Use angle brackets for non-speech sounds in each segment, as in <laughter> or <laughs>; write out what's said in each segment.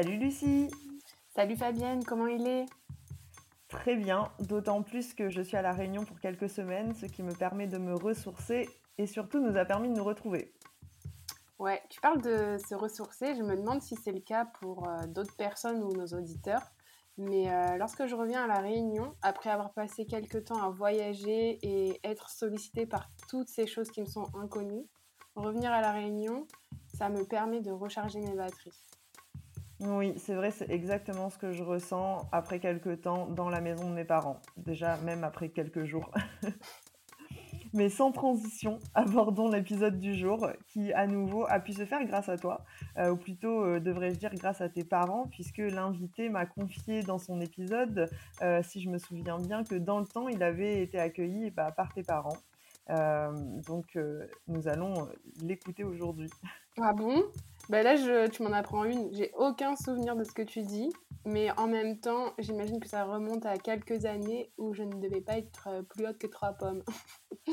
Salut Lucie Salut Fabienne, comment il est? Très bien, d'autant plus que je suis à La Réunion pour quelques semaines, ce qui me permet de me ressourcer et surtout nous a permis de nous retrouver. Ouais, tu parles de se ressourcer, je me demande si c'est le cas pour euh, d'autres personnes ou nos auditeurs. Mais euh, lorsque je reviens à La Réunion, après avoir passé quelques temps à voyager et être sollicité par toutes ces choses qui me sont inconnues, revenir à La Réunion, ça me permet de recharger mes batteries. Oui, c'est vrai, c'est exactement ce que je ressens après quelques temps dans la maison de mes parents. Déjà, même après quelques jours. <laughs> Mais sans transition, <laughs> abordons l'épisode du jour qui, à nouveau, a pu se faire grâce à toi, euh, ou plutôt, euh, devrais-je dire, grâce à tes parents, puisque l'invité m'a confié dans son épisode, euh, si je me souviens bien, que dans le temps, il avait été accueilli bah, par tes parents. donc, nous allons l'écouter aujourd'hui. Ah bon? Bah là, tu m'en apprends une. J'ai aucun souvenir de ce que tu dis, mais en même temps, j'imagine que ça remonte à quelques années où je ne devais pas être euh, plus haute que trois pommes. <laughs>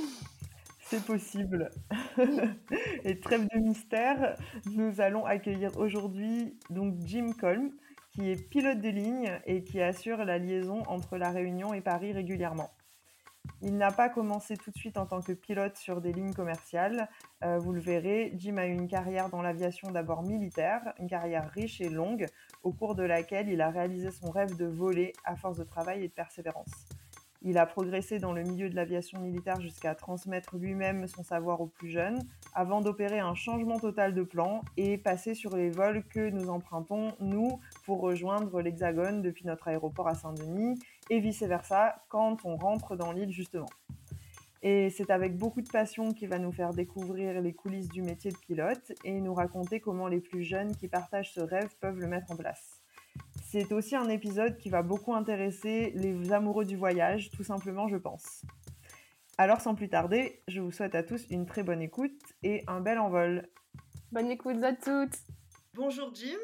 C'est possible. <laughs> Et trêve de mystère, nous allons accueillir aujourd'hui donc Jim Colm, qui est pilote de ligne et qui assure la liaison entre La Réunion et Paris régulièrement. Il n'a pas commencé tout de suite en tant que pilote sur des lignes commerciales. Euh, vous le verrez, Jim a eu une carrière dans l'aviation d'abord militaire, une carrière riche et longue, au cours de laquelle il a réalisé son rêve de voler à force de travail et de persévérance. Il a progressé dans le milieu de l'aviation militaire jusqu'à transmettre lui-même son savoir aux plus jeunes, avant d'opérer un changement total de plan et passer sur les vols que nous empruntons, nous, pour rejoindre l'Hexagone depuis notre aéroport à Saint-Denis, et vice-versa quand on rentre dans l'île justement. Et c'est avec beaucoup de passion qu'il va nous faire découvrir les coulisses du métier de pilote et nous raconter comment les plus jeunes qui partagent ce rêve peuvent le mettre en place. C'est aussi un épisode qui va beaucoup intéresser les amoureux du voyage, tout simplement, je pense. Alors, sans plus tarder, je vous souhaite à tous une très bonne écoute et un bel envol. Bonne écoute à toutes. Bonjour Jim.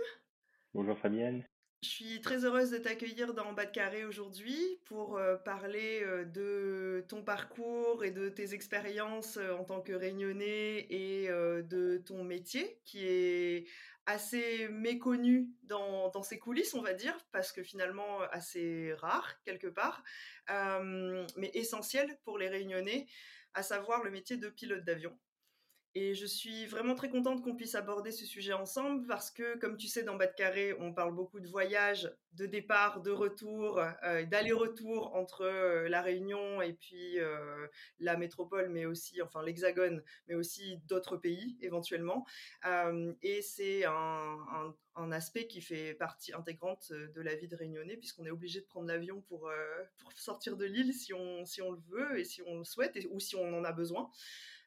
Bonjour Fabienne. Je suis très heureuse de t'accueillir dans Bas de Carré aujourd'hui pour euh, parler euh, de ton parcours et de tes expériences euh, en tant que réunionnais et de ton métier qui est assez méconnu dans, dans ses coulisses, on va dire, parce que finalement assez rare quelque part, mais essentiel pour les réunionnais, à savoir le métier de pilote d'avion. Et je suis vraiment très contente qu'on puisse aborder ce sujet ensemble parce que, comme tu sais, dans Bas de Carré, on parle beaucoup de voyages, de départ, de retour, euh, d'aller-retour entre euh, la Réunion et puis euh, la métropole, mais aussi, enfin, l'Hexagone, mais aussi d'autres pays éventuellement. Et c'est un, aspect qui fait partie intégrante de la vie de Réunionnais puisqu'on est obligé de prendre l'avion pour, sortir de l'île si on, si on le veut et si on le souhaite ou si on en a besoin.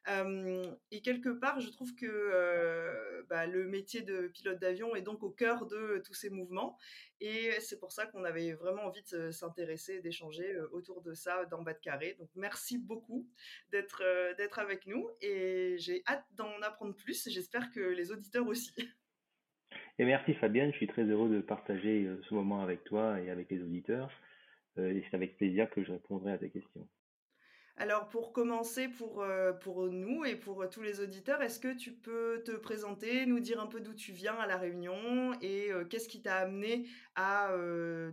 Et quelque part, je trouve que bah, le métier de pilote d'avion est donc au cœur de tous ces mouvements. Et c'est pour ça qu'on avait vraiment envie de s'intéresser, d'échanger autour de ça dans Bas de Carré. Donc merci beaucoup d'être d'être avec nous et j'ai hâte d'en apprendre plus. J'espère que les auditeurs aussi. <laughs> Et merci Fabienne, je suis très heureux de partager ce moment avec toi et avec les auditeurs. Et c'est avec plaisir que je répondrai à tes questions. Alors pour commencer, pour, euh, nous et pour euh, tous les auditeurs, est-ce que tu peux te présenter, nous dire un peu d'où tu viens à La Réunion et euh, qu'est-ce qui t'a amené à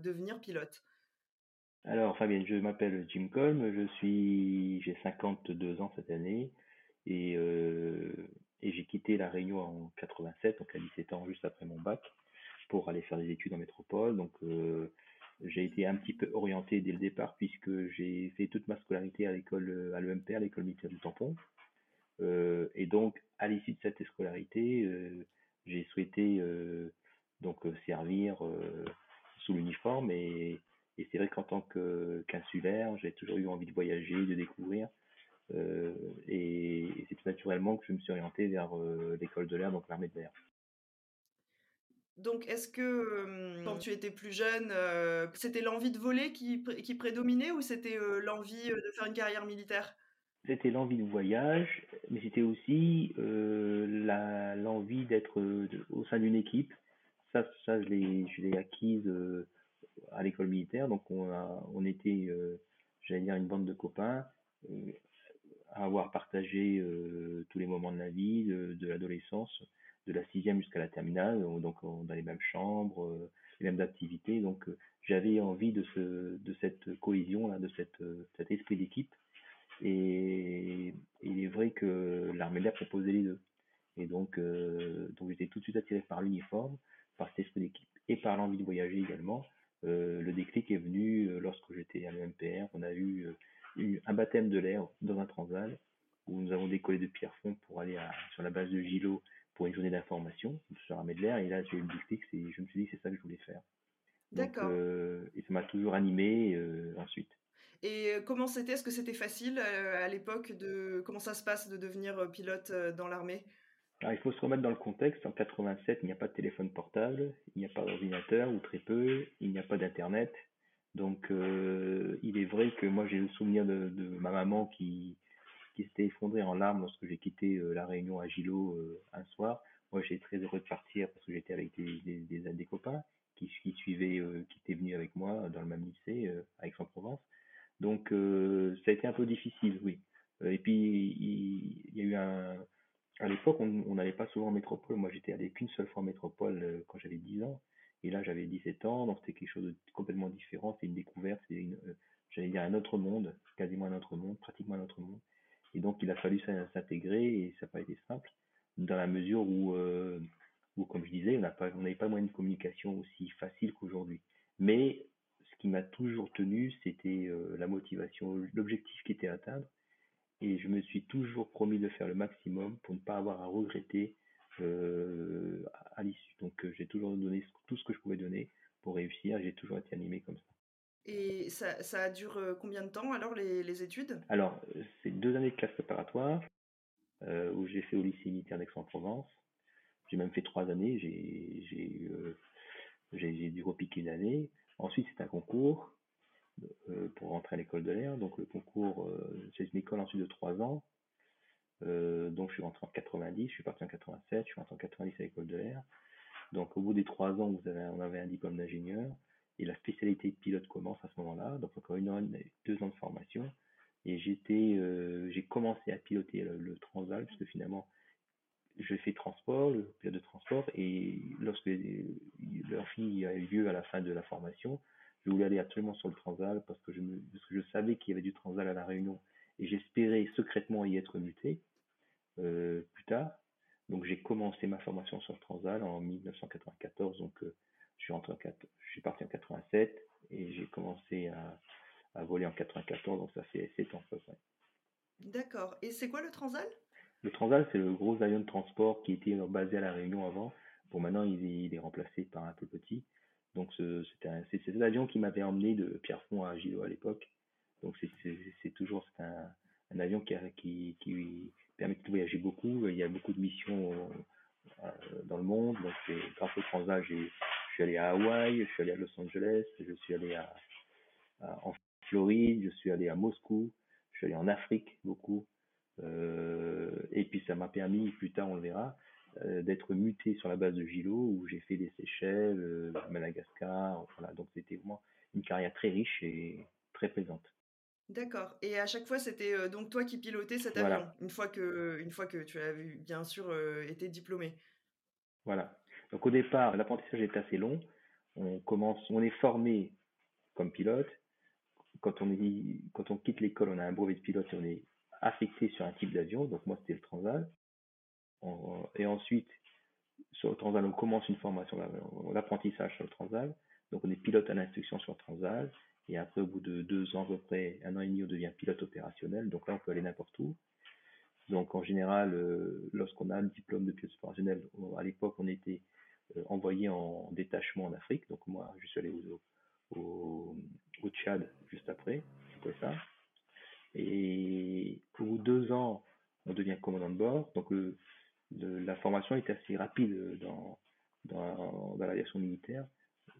devenir pilote? Alors Fabienne, je m'appelle Jim Colm, je suis j'ai 52 ans cette année et, j'ai quitté La Réunion en 87, donc à 17 ans juste après mon bac, pour aller faire des études en métropole. J'ai été un petit peu orienté dès le départ puisque j'ai fait toute ma scolarité à l'école à l'EMPR, l'école militaire du tampon. Euh, et donc, à l'issue de cette scolarité, euh, j'ai souhaité euh, donc servir euh, sous l'uniforme et, et c'est vrai qu'en tant qu'insulaire, j'ai toujours eu envie de voyager, de découvrir. et, c'est tout naturellement que je me suis orienté vers l'école de l'air, donc l'armée de l'air. Donc, est-ce que quand tu étais plus jeune, c'était l'envie de voler qui, qui prédominait ou c'était l'envie de faire une carrière militaire? C'était l'envie de voyage, mais c'était aussi l'envie d'être au sein d'une équipe. Ça, ça je l'ai acquise à l'école militaire. Donc, on, on était, j'allais dire, une bande de copains à avoir partagé tous les moments de la vie, de l'adolescence de la sixième jusqu'à la terminale, donc dans les mêmes chambres, euh, les mêmes activités. Donc euh, j'avais envie de, ce, de cette cohésion, là, de cette, euh, cet esprit d'équipe. Et, il est vrai que l'armée de l'air proposait les deux. Et donc, j'étais tout de suite attiré par l'uniforme, par cet esprit d'équipe et par l'envie de voyager également. le déclic est venu lorsque j'étais à l'EMPR. On a eu, un baptême de l'air dans un transal où nous avons décollé de Pierrefonds pour aller sur la base de Gilo pour une journée d'information sur de l'air. Et là, j'ai eu le déclic, et je me suis dit c'est ça que je voulais faire. D'accord. Euh, et ça m'a toujours animé euh, ensuite. Et comment c'était? Est-ce que c'était facile euh, à l'époque de comment ça se passe de devenir pilote dans l'armée? Il faut se remettre dans le contexte. En 87, il n'y a pas de téléphone portable, il n'y a pas d'ordinateur ou très peu, il n'y a pas d'internet. Donc, il est vrai que moi j'ai le souvenir de, de, ma maman qui, qui s'était effondré en larmes lorsque j'ai quitté euh, la réunion à Gilo euh, un soir. Moi, j'étais très heureux de partir parce que j'étais avec des, des, copains qui, qui suivaient, euh, qui étaient venus avec moi dans le même lycée Aix-en-Provence. Donc, ça a été un peu difficile, oui. et puis, il, y a eu un. À l'époque, on n'allait pas souvent en métropole. Moi, j'étais allé qu'une seule fois en métropole quand j'avais 10 ans. Et là, j'avais 17 ans, donc c'était quelque chose de complètement différent. C'est une découverte, c'est une, j'allais dire un autre monde, quasiment un autre monde, pratiquement un autre monde. Et donc, il a fallu s'intégrer et ça n'a pas été simple, dans la mesure où, euh, comme je disais, on n'avait pas, pas moyen de communication aussi facile qu'aujourd'hui. Mais ce qui m'a toujours tenu, c'était euh, la motivation, l'objectif qui était à atteindre. Et je me suis toujours promis de faire le maximum pour ne pas avoir à regretter euh, à l'issue. Donc, j'ai toujours donné tout ce que je pouvais donner pour réussir. J'ai toujours été animé comme ça. Et ça, ça dure euh, combien de temps alors les, études? Alors, c'est deux années de classe préparatoire euh, où j'ai fait au lycée militaire d'Aix-en-Provence. J'ai même fait trois années, j'ai euh, dû repiquer une année. Ensuite, c'est un concours pour rentrer à l'école de l'air. Donc, le concours, c'est une école ensuite de trois ans. donc, je suis rentré en 90, je suis parti en 87, je suis rentré en 90 à l'école de l'air. Donc, au bout des trois ans, vous avez, on avait un diplôme d'ingénieur. Et la spécialité de pilote commence à ce moment-là, donc encore une année, deux ans de formation. Et j'étais, euh, j'ai commencé à piloter le, Transal, puisque finalement, je fais transport, le pilote de transport, et lorsque leur fille a eu lieu à la fin de la formation, je voulais aller absolument sur le Transal parce que je, parce que je savais qu'il y avait du Transal à la Réunion et j'espérais secrètement y être muté euh, plus tard. Donc j'ai commencé ma formation sur le Transal en 1994, donc euh, je suis, je parti en 87 et j'ai commencé à, à, voler en 94, donc ça fait 7 ans à peu près. D'accord. Et c'est quoi le Transal? Le Transal, c'est le gros avion de transport qui était basé à La Réunion avant. Bon, maintenant, il est, il est remplacé par un peu petit. Donc, c'est cet avion qui m'avait emmené de Pierrefonds à Gilo à l'époque. Donc, c'est toujours un, un, avion qui, qui, qui, permet de voyager beaucoup. Il y a beaucoup de missions euh, dans le monde. Donc, grâce au Transal, j'ai je suis allé à Hawaï, je suis allé à Los Angeles, je suis allé à, en Floride, je suis allé à Moscou, je suis allé en Afrique beaucoup. Euh, et puis ça m'a permis, plus tard on le verra, euh, d'être muté sur la base de Gilo où j'ai fait des Seychelles, euh, Madagascar. Voilà, donc c'était vraiment une carrière très riche et très plaisante. D'accord. Et à chaque fois, c'était donc toi qui pilotais cet avion, une fois que, une fois que tu as bien sûr été diplômé. Voilà. Donc au départ, l'apprentissage est assez long. On commence, on est formé comme pilote. Quand on, quitte l'école, on a un brevet de pilote et on est affecté sur un type d'avion. Donc moi, c'était le Transal. et ensuite, sur le Transal, on commence une formation, l'apprentissage sur le Transal. Donc on est pilote à l'instruction sur le Transal. Et après, au bout de deux ans, à peu près un an et demi, on devient pilote opérationnel. Donc là, on peut aller n'importe où. Donc en général, euh, lorsqu'on a un diplôme de pilote opérationnel, à l'époque, on était euh, envoyé en détachement en Afrique. Donc moi, je suis allé au, au, Tchad juste après, c'était ça. Et au bout de deux ans, on devient commandant de bord. Donc la formation est assez rapide dans, dans, dans l'aviation militaire,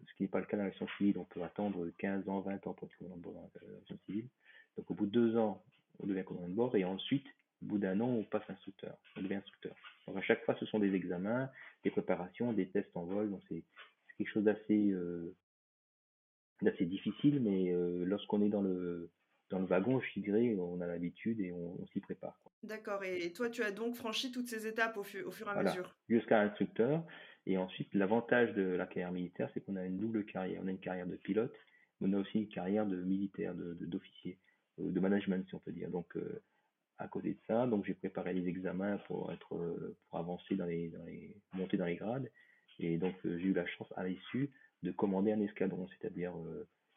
ce qui n'est pas le cas dans l'aviation civile. On peut attendre 15 ans, 20 ans pour être commandant de bord dans l'aviation civile. Donc au bout de deux ans, on devient commandant de bord et ensuite, au bout d'un an, on passe instructeur, on devient instructeur. Donc à chaque fois, ce sont des examens, des préparations, des tests en vol. Donc c'est quelque chose d'assez euh, difficile, mais euh, lorsqu'on est dans le dans le wagon, je dirais, on a l'habitude et on, s'y prépare. D'accord. Et toi, tu as donc franchi toutes ces étapes au, fur et à mesure? Jusqu'à instructeur. Et ensuite, l'avantage de la carrière militaire, c'est qu'on a une double carrière. On a une carrière de pilote, mais on a aussi une carrière de militaire, d'officier, de, de, management, si on peut dire. Donc, euh, à côté de ça, donc j'ai préparé les examens pour être, euh, pour avancer dans les, dans les, monter dans les grades. Et donc, euh, j'ai eu la chance à l'issue de commander un escadron, c'est-à-dire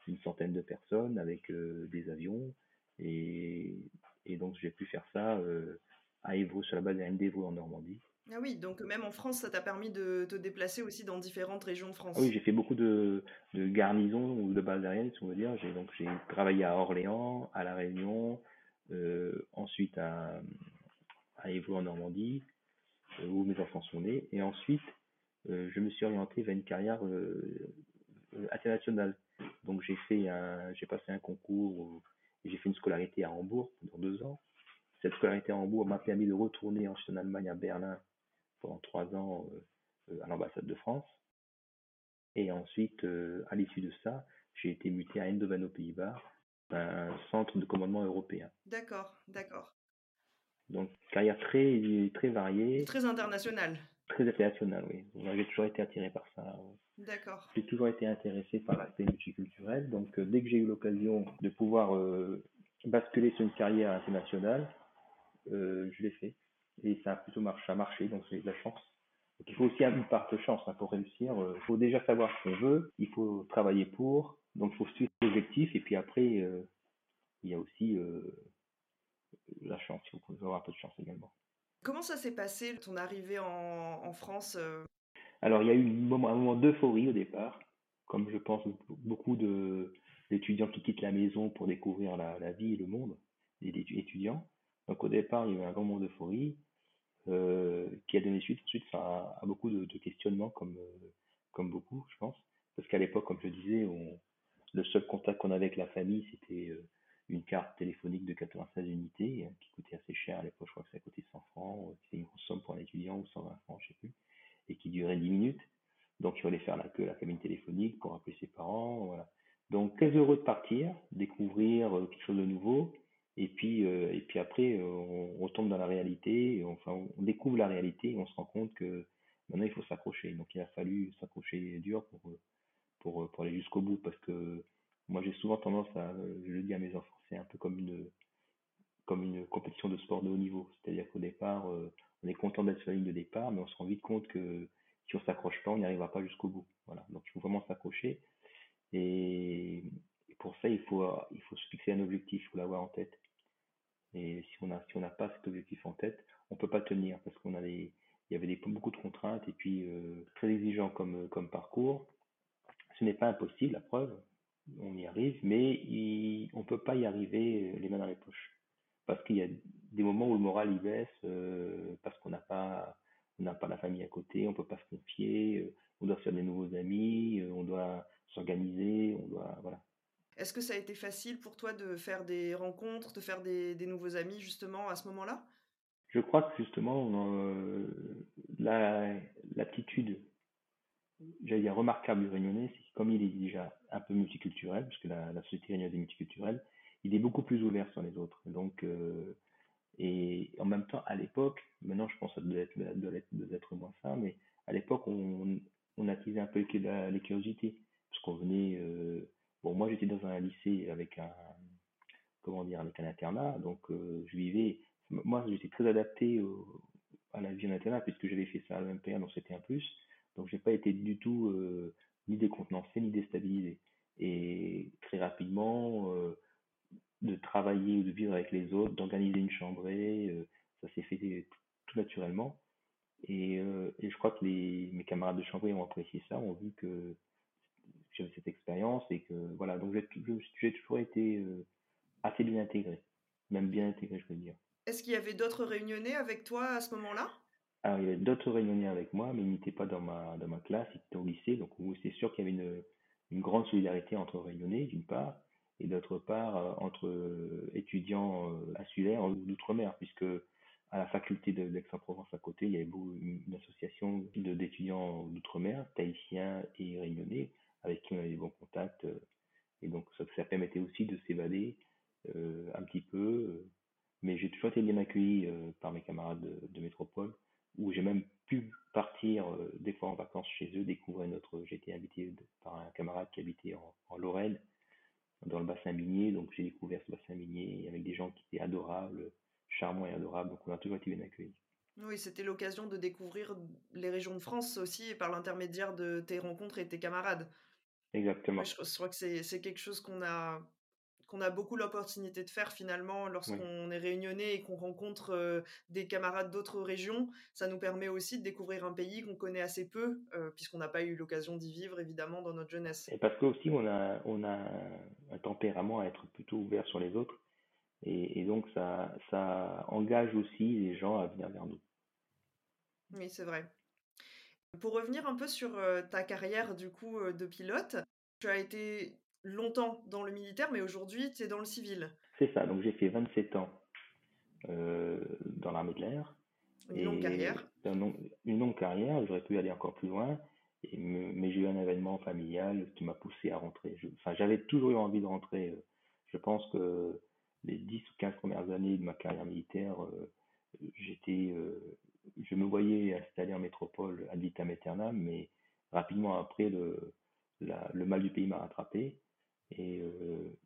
une centaine de personnes avec des avions. Et, et donc, j'ai pu faire ça à Évreux, sur la base aérienne d'Évreux en Normandie. Ah oui, donc même en France, ça t'a permis de te déplacer aussi dans différentes régions de France. Ah oui, j'ai fait beaucoup de, de garnisons ou de bases aériennes, si on veut dire. J'ai donc j'ai travaillé à Orléans, à La Réunion, euh, ensuite à, à Évreux en Normandie, euh, où mes enfants sont nés. Et ensuite, euh, je me suis orienté vers une carrière internationale. Donc j'ai fait un, j'ai passé un concours, j'ai fait une scolarité à Hambourg pendant deux ans. Cette scolarité à Hambourg m'a permis de retourner ensuite en Allemagne à Berlin pendant trois ans euh, euh, à l'ambassade de France. Et ensuite, euh, à l'issue de ça, j'ai été muté à Eindhoven aux Pays-Bas, un centre de commandement européen. D'accord, d'accord. Donc, carrière très, très variée. Très internationale. Très internationale, oui. J'ai toujours été attiré par ça. D'accord. J'ai toujours été intéressé par l'aspect multiculturel. Donc, dès que j'ai eu l'occasion de pouvoir basculer sur une carrière internationale, je l'ai fait et ça a plutôt marché, marché, donc j'ai de la chance. Donc il faut aussi une part de chance hein, pour réussir. Il euh, faut déjà savoir ce qu'on veut, il faut travailler pour, donc il faut suivre l'objectif, et puis après, euh, il y a aussi euh, la chance, il faut avoir un peu de chance également. Comment ça s'est passé, ton arrivée en, en France Alors il y a eu un moment d'euphorie au départ, comme je pense beaucoup d'étudiants qui quittent la maison pour découvrir la, la vie et le monde, les étudiants. Donc au départ, il y a eu un grand moment d'euphorie. Euh, qui a donné suite ensuite à, à beaucoup de, de, questionnements comme, euh, comme beaucoup, je pense. Parce qu'à l'époque, comme je disais, on, le seul contact qu'on avait avec la famille, c'était euh, une carte téléphonique de 96 unités hein, qui coûtait assez cher à l'époque, je crois que ça coûtait 100 francs, c'était une grosse somme pour un étudiant ou 120 francs, je sais plus, et qui durait 10 minutes. Donc il fallait faire la queue la cabine téléphonique pour appeler ses parents, voilà. Donc très heureux de partir, découvrir quelque chose de nouveau, et puis, euh, et puis après, euh, on, on, tombe dans la réalité, enfin, on découvre la réalité et on se rend compte que maintenant il faut s'accrocher. Donc il a fallu s'accrocher dur pour, pour, pour aller jusqu'au bout parce que j'ai souvent tendance à, je le dis à mes enfants, c'est un peu comme une, comme une compétition de sport de haut niveau. C'est-à-dire qu'au départ, euh, on est content d'être sur la ligne de départ, mais on se rend vite compte que si on s'accroche pas, on n'y arrivera pas jusqu'au bout. Voilà. Donc il faut vraiment s'accrocher. Et, pour ça, il faut, il faut se fixer un objectif, il faut l'avoir en tête. Et si on a, si n'a pas cet objectif en tête, on peut pas tenir parce qu'on a il y avait des, beaucoup de contraintes et puis euh, très exigeant comme, comme parcours. Ce n'est pas impossible, la preuve, on y arrive, mais il, on peut pas y arriver euh, les mains dans les poches. Parce qu'il y a des moments où le moral y baisse, euh, parce qu'on n'a pas, on n'a pas la famille à côté, on peut pas se confier, euh, on doit faire des nouveaux amis, on doit s'organiser, on doit, voilà. Est-ce que ça a été facile pour toi de faire des rencontres, de faire des, des nouveaux amis justement à ce moment-là? Je crois que justement euh, l'aptitude, j'allais dire remarquable du Réunionnais, c'est comme il est déjà un peu multiculturel, parce que la, la société réunionnaise est multiculturelle, il est beaucoup plus ouvert sur les autres. Donc, euh, et en même temps, à l'époque, maintenant je pense que ça doit être, doit être, moins ça, mais à l'époque, on, on attisait un peu les, les curiosités, parce qu'on venait. Euh, Bon, moi, j'étais dans un lycée avec un, comment dire, avec un internat, donc euh, je vivais, moi, j'étais très adapté à la vie en internat puisque j'avais fait ça à l'MPR, donc c'était un plus. Donc, j'ai pas été du tout euh, ni décontenancé ni déstabilisé. Et très rapidement, euh, de travailler ou de vivre avec les autres, d'organiser une chambrée, ça s'est fait tout naturellement. Et, et, je crois que mes camarades de chambrée ont apprécié ça, ont vu que j'avais cette expérience et que voilà, donc j'ai toujours été euh, assez bien intégré. même bien intégré, je veux dire. Est-ce qu'il y avait d'autres réunionnais avec toi à ce moment-là? Alors, il y avait d'autres réunionnais avec moi, mais ils n'étaient pas dans ma, dans ma classe, ils étaient au lycée, donc c'est sûr qu'il y avait une, grande solidarité entre réunionnais, d'une part, et d'autre part, euh, entre euh, étudiants euh, insulaires d'outre-mer, puisque à la faculté de d'Aix-en-Provence à côté, il y avait une association d'étudiants d'outre-mer, tahitiens et réunionnais, avec qui on avait des bons contacts. Et donc, ça, ça permettait aussi de s'évader un petit peu. Mais j'ai toujours été bien accueilli par mes camarades de, métropole, où j'ai même pu partir des fois en vacances chez eux, découvrir notre. J'ai été invité par un camarade qui habitait en, en Lorraine, dans le bassin minier. Donc j'ai découvert ce bassin minier avec des gens qui étaient adorables, charmants et adorables. Donc on a toujours été bien accueillis. Oui, c'était l'occasion de découvrir les régions de France aussi par l'intermédiaire de tes rencontres et tes camarades. Exactement. je, crois que c'est quelque chose qu'on a qu'on a beaucoup l'opportunité de faire finalement lorsqu'on est réunionnais et qu'on rencontre euh, des camarades d'autres régions. Ça nous permet aussi de découvrir un pays qu'on connaît assez peu, euh, puisqu'on n'a pas eu l'occasion d'y vivre évidemment dans notre jeunesse. Et parce que aussi on a, on a un tempérament à être plutôt ouvert sur les autres, et, donc ça, ça engage aussi les gens à venir vers nous. Oui, c'est vrai. Pour revenir un peu sur euh, ta carrière du coup de pilote, tu as été longtemps dans le militaire, mais aujourd'hui, tu es dans le civil. C'est ça, donc j'ai fait 27 ans euh, dans l'armée de l'air. Une longue carrière. une longue carrière, j'aurais pu aller encore plus loin, mais j'ai eu un événement familial qui m'a poussé à rentrer. enfin, j'avais toujours eu envie de rentrer. Euh, je pense que les 10 ou 15 premières années de ma carrière militaire, euh, j'étais, je me voyais installé en métropole ad vitam aeternam, mais rapidement après, le, le mal du pays m'a rattrapé. Et, euh,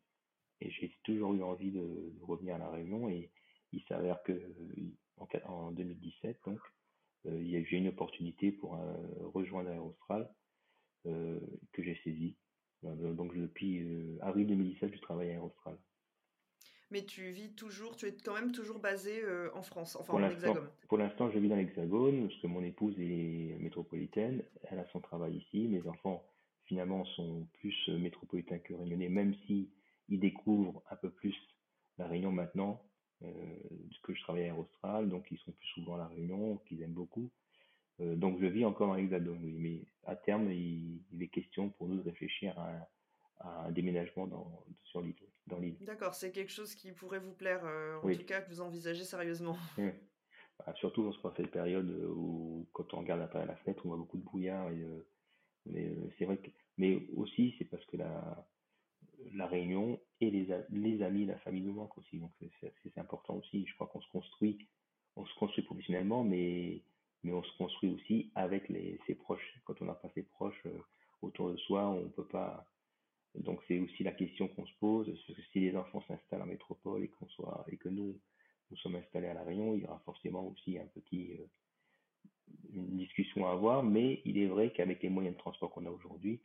et j'ai toujours eu envie de, revenir à La Réunion. Et il s'avère que en, en 2017, donc, euh, j'ai une opportunité pour euh, rejoindre Aérostral que j'ai saisie. Donc depuis avril 2017, je travaille à Aérostral. Mais tu vis toujours, tu es quand même toujours basé en France, enfin en Hexagone. Pour l'instant, je vis dans l'Hexagone, parce que mon épouse est métropolitaine, elle a son travail ici, mes enfants finalement sont plus euh, métropolitains que réunionnais, même si ils découvrent un peu plus la Réunion maintenant, euh, que je travaille à Austral, donc ils sont plus souvent à la Réunion, qu'ils aiment beaucoup. Euh, donc je vis encore dans l'Hexagone, oui, mais à terme, il, est question pour nous de réfléchir à un, déménagement dans, sur l'île, dans l'île. D'accord, c'est quelque chose qui pourrait vous plaire, en tout cas, que vous envisagez sérieusement. <laughs> Bah, surtout dans cette période où, quand on regarde à la fenêtre, on voit beaucoup de brouillard et mais euh, c'est vrai que, mais aussi c'est parce que la, la réunion et les, les amis, la famille nous manquent aussi. Donc c'est important aussi. Je crois qu'on se construit, on se construit professionnellement, mais, mais on se construit aussi avec les, ses proches. Quand on n'a pas ses proches euh, autour de soi, on peut pas. Donc c'est aussi la question qu'on se pose. Parce que si les enfants s'installent en métropole et qu'on soit et que nous nous sommes installés à la Réunion, il y aura forcément aussi un petit euh, une discussion à avoir, mais il est vrai qu'avec les moyens de transport qu'on a aujourd'hui,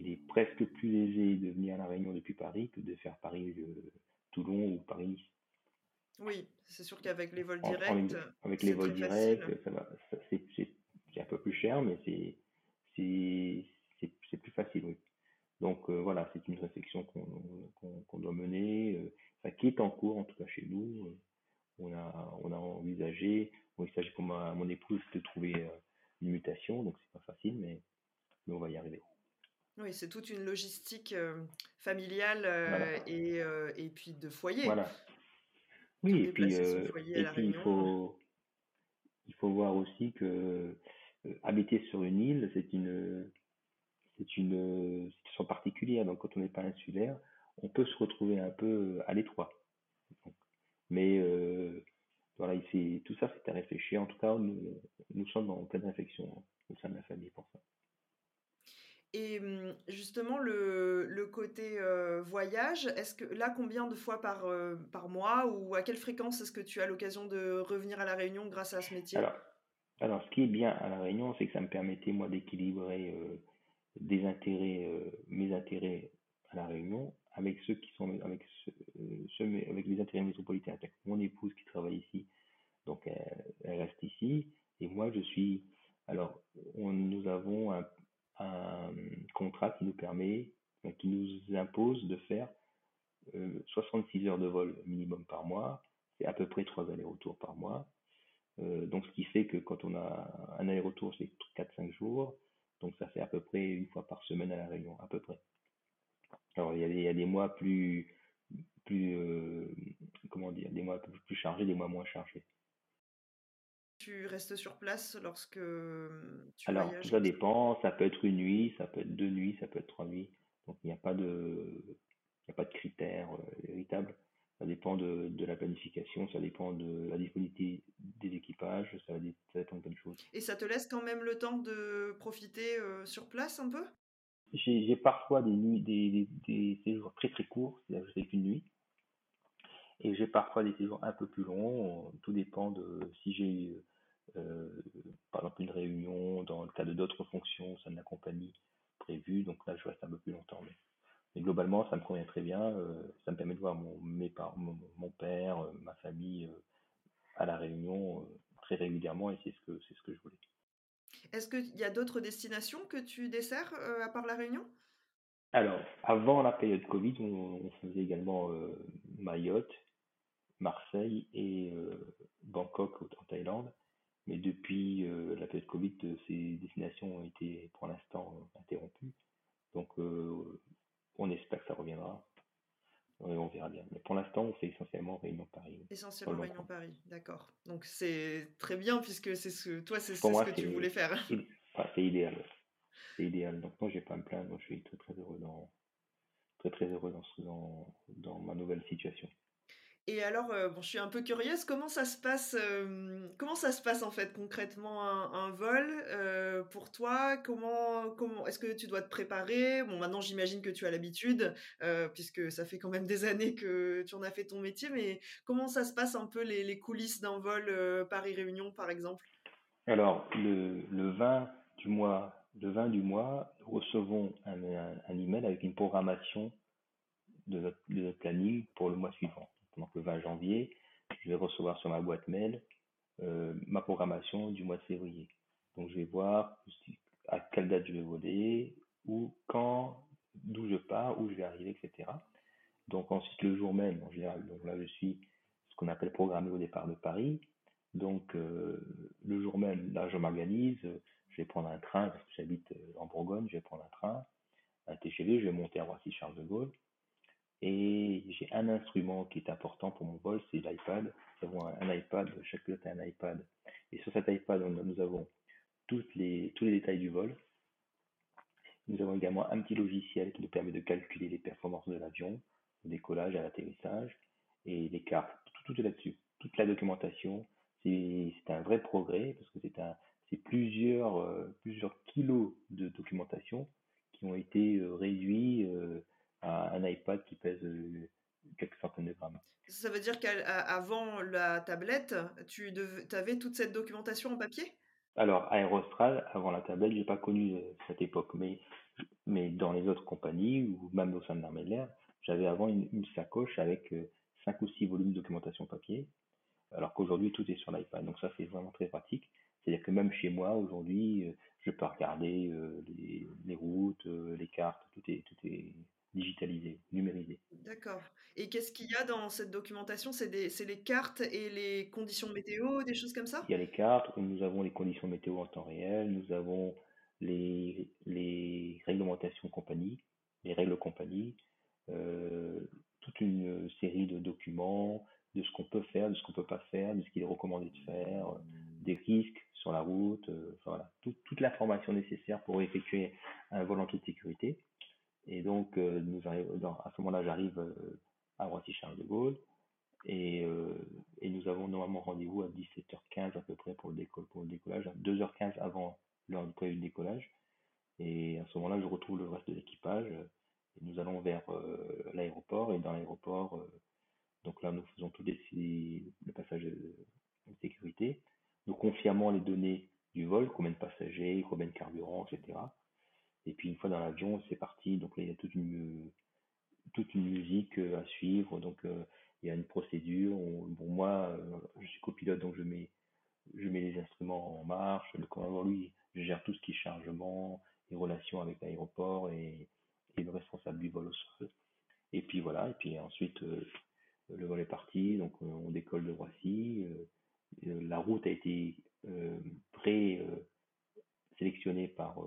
il est presque plus aisé de venir à La Réunion depuis Paris que de faire Paris-Toulon ou Paris-Nice. Oui, c'est sûr qu'avec les vols directs. avec les vols directs, c'est un peu plus cher, mais c'est plus facile, oui. Donc euh, voilà, c'est une réflexion qu'on doit mener, euh, qui est en cours, en tout cas chez nous. Euh, on, a, on a envisagé, il s'agit pour ma, mon épouse de trouver euh, une mutation, donc c'est pas facile, mais, mais, on va y arriver. Oui, c'est toute une logistique euh, familiale euh, et, et, puis de foyer. Voilà. Oui, et puis, et puis il, faut, il faut voir aussi que habiter sur une île, c'est une, c'est une situation particulière. Donc, quand on n'est pas insulaire, on peut se retrouver un peu à l'étroit. Mais voilà, tout ça, c'est à réfléchir. En tout cas, nous, nous sommes en pleine réflexion au sein de la famille pour ça. Et mmh, justement, le, le côté euh, voyage, est-ce que là, combien de fois par, euh, par mois ou à quelle fréquence est-ce que tu as l'occasion de revenir à La Réunion grâce à ce métier? Alors, alors, ce qui est bien à La Réunion, c'est que ça me permettait, moi, d'équilibrer euh, des intérêts, mes intérêts à La Réunion avec ceux qui sont avec ceux, avec les intérêts métropolitains, mon épouse qui travaille ici, donc elle, reste ici, et moi je suis. Alors, nous avons un, un, contrat qui nous permet, qui nous impose de faire 66 heures de vol minimum par mois, c'est à peu près 3 allers-retours par mois. donc ce qui fait que quand on a un aller-retour, c'est 4-5 jours, donc ça fait à peu près une fois par semaine à la Réunion, à peu près. Alors il y a des, mois plus, plus comment dire, des mois plus chargés, des mois moins chargés. Tu restes sur place lorsque tu Alors, voyages ça dépend, ça peut être une nuit, ça peut être deux nuits, ça peut être trois nuits. Donc, il n'y a pas de, il a pas de critères euh, véritables. Ça dépend de, de la planification, ça dépend de la disponibilité des équipages, ça, ça dépend de plein de choses. Et ça te laisse quand même le temps de profiter euh, sur place un peu? J'ai j'ai parfois des nuits, des, des, des séjours très très courts, c'est-à-dire que je fais qu'une nuit. Et j'ai parfois des séjours un peu plus longs, tout dépend de si j'ai euh, par exemple une réunion dans le cadre d'autres fonctions au sein de la compagnie prévue, donc là je reste un peu plus longtemps. Mais, mais globalement, ça me convient très bien, euh, ça me permet de voir mon, mes mon, mon père, euh, ma famille à la réunion très régulièrement et c'est ce que c'est ce que je voulais. Est-ce qu'il y a d'autres destinations que tu desserres à part La Réunion? Alors, avant la période Covid, on, on faisait également Mayotte, Marseille et euh, Bangkok en Thaïlande. Mais depuis euh, la période Covid, euh, ces destinations ont été pour l'instant interrompues. Donc, on espère que ça reviendra. Et on verra bien. Mais pour l'instant, on fait essentiellement Réunion Paris. Essentiellement Réunion. Paris, d'accord. Donc c'est très bien puisque c'est ce toi c'est ce moi, que tu voulais faire. enfin, c'est idéal. C'est idéal. Donc, moi, je vais pas à me plaindre. Je suis très, très heureux dans, très, très heureux dans, dans, dans ma nouvelle situation. Et alors, euh, bon, je suis un peu curieuse, comment ça se passe, euh, comment ça se passe en fait concrètement un, vol euh, pour toi? Comment, comment, est-ce que tu dois te préparer? Bon, maintenant j'imagine que tu as l'habitude, puisque ça fait quand même des années que tu en as fait ton métier, mais comment ça se passe un peu les, coulisses d'un vol Paris-Réunion par exemple? Alors, le, le 20 du mois, le 20 du mois, nous recevons un, email avec une programmation de notre, de planning pour le mois suivant. Donc, le 20 janvier, je vais recevoir sur ma boîte mail euh, ma programmation du mois de février. Donc, je vais voir à quelle date je vais voler, ou quand, d'où je pars, où je vais arriver, etc. Donc ensuite le jour même, en général, donc là je suis ce qu'on appelle programmé au départ de Paris. Donc euh, le jour même, là je m'organise, je vais prendre un train parce que j'habite euh, en Bourgogne, je vais prendre un train, un TGV, je vais monter à Roissy Charles de Gaulle. Et j'ai un instrument qui est important pour mon vol, c'est l'iPad. Nous avons un, iPad, chaque pilote a un iPad. Et sur cet iPad, nous avons toutes les, tous les détails du vol. Nous avons également un petit logiciel qui nous permet de calculer les performances de l'avion, au décollage, à l'atterrissage, et les cartes. Tout, tout est là-dessus. Toute la documentation, c'est un vrai progrès parce que c'est c'est plusieurs, euh, plusieurs kilos de documentation qui ont été euh, réduits euh, un iPad qui pèse euh, quelques centaines de grammes. Ça veut dire qu'avant la tablette, tu avais toute cette documentation en papier? Alors, Aérostral, avant la tablette, j'ai pas connu euh, cette époque, mais, mais dans les autres compagnies, ou même au sein de l'armée de l'air, j'avais avant une, une sacoche avec euh, cinq ou six volumes de documentation papier, alors qu'aujourd'hui, tout est sur l'iPad. Donc ça, c'est vraiment très pratique. C'est-à-dire que même chez moi, aujourd'hui, euh, je peux regarder euh, les, les routes, euh, les cartes, tout est, tout est digitalisé, numérisé. D'accord. Et qu'est-ce qu'il y a dans cette documentation? C'est des, c'est les cartes et les conditions météo, des choses comme ça? Il y a les cartes où nous avons les conditions météo en temps réel, nous avons les, les réglementations compagnie, les règles compagnie, euh, toute une série de documents de ce qu'on peut faire, de ce qu'on peut pas faire, de ce qu'il est recommandé de faire, des risques sur la route, euh, enfin voilà, tout- toute l'information nécessaire pour effectuer un vol en toute sécurité. Et donc, euh, à ce moment-là, j'arrive euh, à Roissy-Charles de Gaulle et, euh, et nous avons normalement rendez-vous à 17h15 à peu près pour le, décollage, 2h15 avant l'heure du prévu de décollage. Et à ce moment-là, je retrouve le reste de l'équipage. Et nous allons vers l'aéroport. Et dans l'aéroport, donc là, nous faisons les- le passage de, de sécurité. Nous confirmons les données du vol, combien de passagers, combien de carburant, etc. Et puis une fois dans l'avion, c'est parti. Donc là, il y a toute une, toute une musique euh, à suivre. Donc euh, il y a une procédure. On- moi, euh, je suis copilote, donc je mets, je mets les instruments en marche. Le commandant, lui, je gère tout ce qui est chargement, les relations avec l'aéroport et, et le responsable du vol au sol. Et puis voilà, voilà. Et puis ensuite, le vol est parti, donc on décolle de Roissy. la route a été pré-sélectionnée par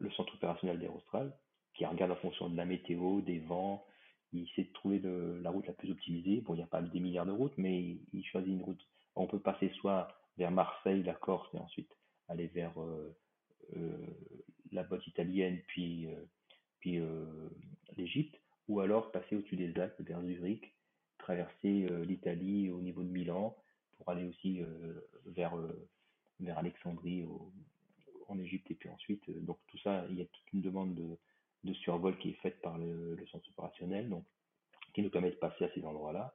le centre opérationnel d'Air Austral, qui regarde en fonction de la météo, des vents, il essaie de trouver la route la plus optimisée. Bon, il n'y a pas des milliards de routes, mais il, choisit une route. On peut passer soit vers Marseille, la Corse, et ensuite aller vers euh, euh, la botte italienne, puis, euh, puis l'Égypte, ou alors passer au-dessus des Alpes, vers Zurich, traverser l'Italie au niveau de Milan, pour aller aussi vers, vers Alexandrie en Égypte, et puis ensuite, donc tout ça, il y a toute une demande de de survol qui est faite par le, centre opérationnel, donc qui nous permet de passer à ces endroits-là.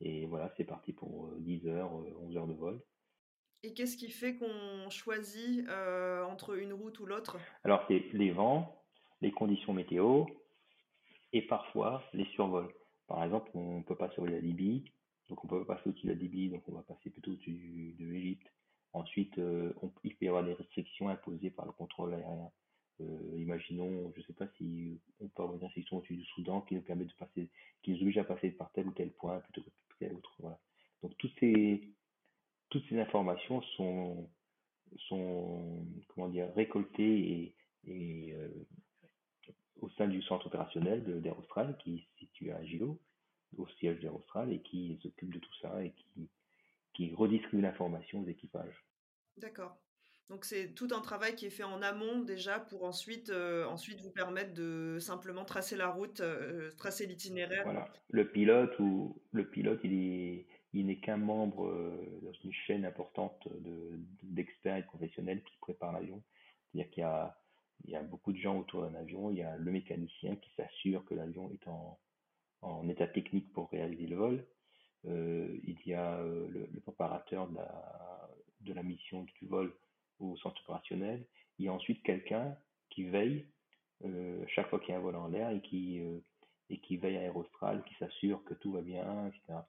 Et voilà, c'est parti pour 10 euh, heures, 11 euh, heures de vol. Et qu'est-ce qui fait qu'on choisit euh, entre une route ou l'autre? Alors, c'est les vents, les conditions météo et parfois les survols. Par exemple, on ne peut pas survoler la Libye, donc on peut pas passer au-dessus de la Libye, donc on va passer plutôt au-dessus de l'Égypte. Ensuite, il peut y avoir des restrictions imposées par le contrôle aérien. Euh, imaginons, je ne sais pas si on peut avoir une restriction au-dessus du Soudan qui nous permet de passer, qui nous oblige à passer par tel ou tel point plutôt que tel autre. Voilà. Donc toutes ces, toutes ces informations sont, sont comment dire, récoltées et, euh, au sein du centre opérationnel d'Air Austral qui est situé à Gilo, au siège d'Air Austral et qui s'occupe de tout ça et qui, qui aux équipages. D'accord. Donc c'est tout un travail qui est fait en amont déjà pour ensuite, euh, ensuite vous permettre de simplement tracer la route, euh, tracer l'itinéraire. Voilà. Le pilote ou le pilote, il est, il n'est qu'un membre euh, dans une chaîne importante de, d'experts et de professionnels qui préparent l'avion. C'est-à-dire qu'il y a, il y a beaucoup de gens autour d'un avion. Il y a le mécanicien qui s'assure que l'avion est en, en état technique pour réaliser le vol. il y a le, le préparateur de la, de la mission du vol au centre opérationnel. Il y a ensuite quelqu'un qui veille euh, chaque fois qu'il y a un vol en l'air et qui, euh, et qui veille à Aérostral, qui s'assure que tout va bien, etc.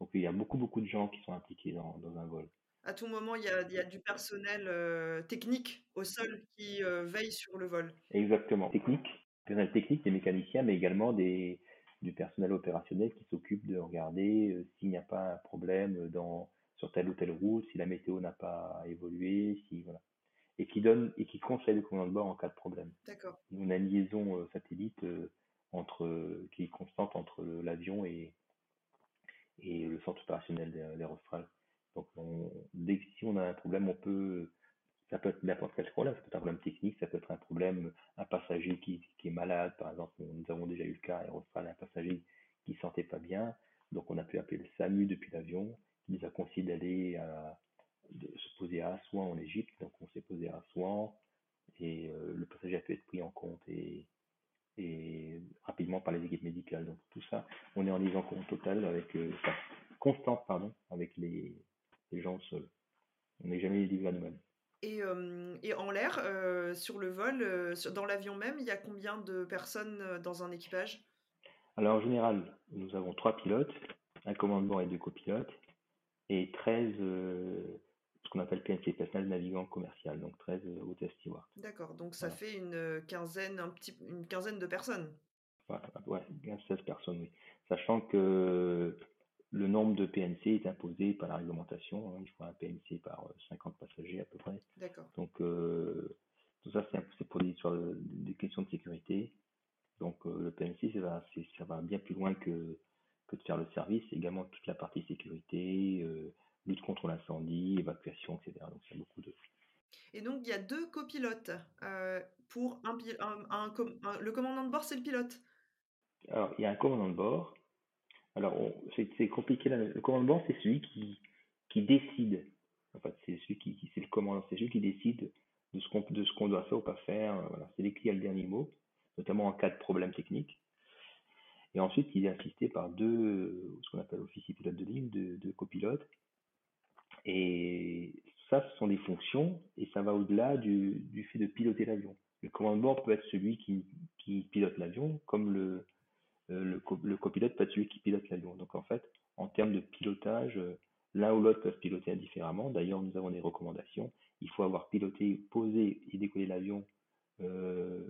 Donc il y a beaucoup, beaucoup de gens qui sont impliqués dans, dans un vol. À tout moment, il y a, il y a du personnel euh, technique au sol qui veille sur le vol. Exactement. Technique, personnel technique, des mécaniciens, mais également des, du personnel opérationnel qui s'occupe de regarder s'il n'y a pas un problème dans, sur telle ou telle route, si la météo n'a pas évolué, si voilà. Et qui donne et qui conseille le commandant de bord en cas de problème. D'accord. On a une liaison euh, satellite euh, entre qui est constante entre l'avion et et le centre opérationnel d'Air Austral. Donc dès que si on a un problème, on peut ça peut être n'importe quel problème, ça peut être un problème technique, ça peut être un problème, un passager qui, qui est malade, par exemple, nous avons déjà eu le cas à Air Austral, un passager qui sentait pas bien, donc on a pu appeler le SAMU depuis l'avion, nous a conseillé d'aller se poser à Assouan en Égypte. Donc on s'est posé à Assouan et euh, le passager a pu être pris en compte et, rapidement par les équipes médicales. Donc tout ça, on est en liaison totale avec, euh, constante pardon, avec les, les gens seuls. On n'est jamais livré à nous-mêmes. Et, euh, et, en l'air, sur le vol, dans l'avion même, il y a combien de personnes dans un équipage? Alors en général, nous avons trois pilotes, un commandant et deux copilotes et 13 euh, ce qu'on appelle PNC, personnel navigant commercial, donc 13 euh, hôtesses stewards. D'accord, donc ça fait une euh, quinzaine, un petit, une quinzaine de personnes. Ouais, 15-16 personnes, oui. Sachant que le nombre de PNC est imposé par la réglementation. Hein, il faut un PNC par 50 passagers à peu près. D'accord. Donc, tout ça, c'est pour des, des questions de sécurité. Donc, le PNC, ça va, ça va bien plus loin que que de faire le service, également toute la partie sécurité, euh, lutte contre l'incendie, évacuation, etc. Donc il y a beaucoup de... Et donc il y a deux copilotes euh, pour un, un, le commandant de bord, c'est le pilote? Alors il y a un commandant de bord. Alors c'est compliqué là. Le commandant de bord, c'est celui qui, qui décide. En fait, c'est celui qui, c'est le commandant, c'est celui qui décide de ce qu'on de ce qu'on doit faire ou pas faire. Voilà, c'est lui qui a le dernier mot, notamment en cas de problème technique. Et ensuite, il est assisté par deux, ce qu'on appelle officiers pilotes de ligne, deux, copilotes. Et ça, ce sont des fonctions et ça va au-delà du, du, fait de piloter l'avion. Le commandant de bord peut être celui qui, qui pilote l'avion, comme le, euh, le, le, copilote être celui qui pilote l'avion. Donc en fait, en termes de pilotage, euh, l'un ou l'autre peuvent piloter indifféremment. D'ailleurs, nous avons des recommandations. Il faut avoir piloté, posé et décollé l'avion euh,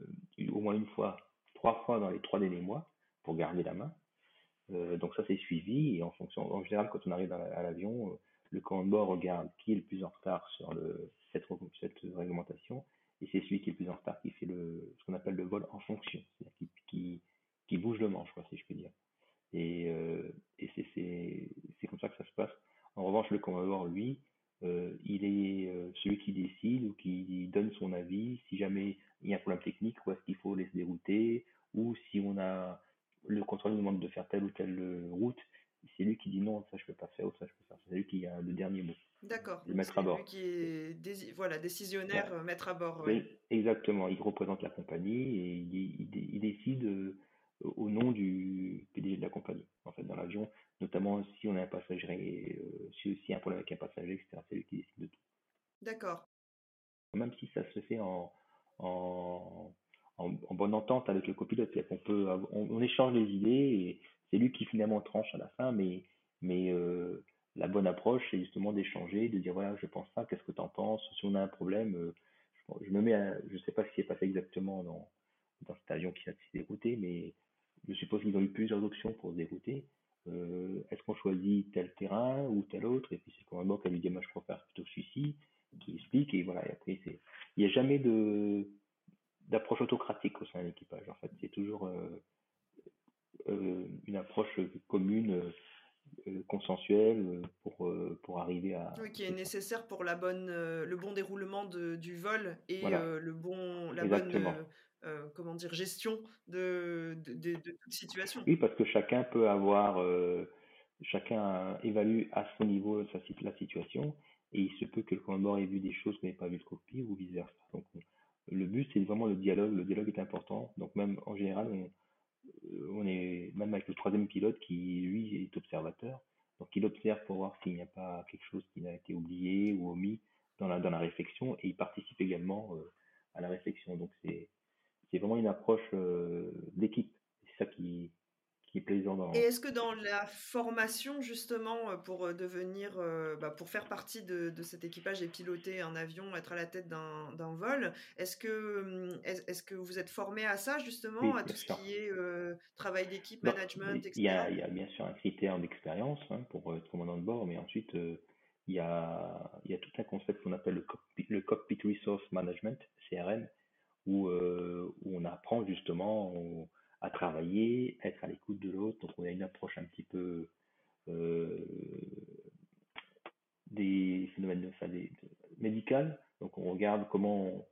au moins une fois, trois fois dans les trois derniers mois pour garder la main. Donc ça c'est suivi et en fonction, en général quand on arrive à, l'avion, le commandant de bord regarde qui est le plus en retard sur cette, réglementation et c'est celui qui est le plus en retard qui fait le, ce qu'on appelle le vol en fonction, c'est-à-dire qui, qui, bouge le manche, quoi, si je peux dire. Et, euh, et c'est comme ça que ça se passe. En revanche, le commandant, lui, euh, il est euh, celui qui décide ou qui donne son avis si jamais il y a un problème technique, où est-ce qu'il faut les dérouter, ou si on a le contrôle nous demande de faire telle ou telle route, c'est lui qui dit non, ça je peux pas faire, ou ça je peux faire. C'est lui qui a le dernier mot. D'accord. Le maître à bord. Lui qui est voilà, décisionnaire, euh, maître à bord. Exactement. Il représente la compagnie et il, il, décide au nom du PDG de la compagnie. En fait, dans l'avion, notamment si on a un passager, euh, si, y a un problème avec un passager, etc. C'est lui qui décide de tout. D'accord. Même si ça se fait en, en, en, bonne entente avec le copilote, on peut, on, échange les idées et c'est lui qui finalement tranche à la fin, mais, mais euh, la bonne approche, c'est justement d'échanger, de dire voilà, je pense ça, qu'est-ce que tu en penses? Si on a un problème, euh, je, me mets je sais pas ce qui s'est passé exactement dans, dans cet avion qui s'est dérouté, mais je suppose qu'ils ont eu plusieurs options pour se dérouter. Euh, est-ce qu'on choisit tel terrain ou tel autre? Et puis c'est quand même qui lui dit moi je préfère plutôt celui-ci, qui explique, et voilà, et après c'est. Il n'y a jamais de d'approche autocratique au sein de l'équipage. En fait, c'est toujours euh, une approche commune, euh, consensuelle euh, pour, pour arriver à. Oui, qui est nécessaire pour la bonne, le bon déroulement de, du vol et le bon, la bonne comment dire, gestion de, toute situation. Oui, parce que chacun peut avoir, chacun évalue à son niveau la situation et il se peut que le commandant ait vu des choses qu'on n'ait pas vu le copie ou vice versa. Donc, le but, c'est vraiment le dialogue. Le dialogue est important. Donc, même en général, on, euh, on est même avec le troisième pilote qui, lui, est observateur. Donc, il observe pour voir s'il n'y a pas quelque chose qui n'a été oublié ou omis dans la, dans la réflexion et il participe également euh, à la réflexion. Donc, c'est vraiment une approche euh, d'équipe. C'est ça qui, est plaisant. Et est-ce que dans la formation, justement, euh, pour euh, devenir, euh, bah, pour faire partie de, cet équipage et piloter un avion, être à la tête d'un vol, est-ce que, hum, est-ce que vous êtes formé à ça, justement, à tout ce qui est travail d'équipe, management, etc. Il y, a, il y, a, bien sûr un critère d'expérience hein, pour être commandant de bord, mais ensuite, il, y a, il y a tout un concept qu'on appelle le cockpit, le cockpit Resource Management, CRM, où, où on apprend justement à travailler, être à l'écoute de l'autre. Donc on a une approche un petit peu euh, des phénomènes de, des, médicales. Donc on regarde comment,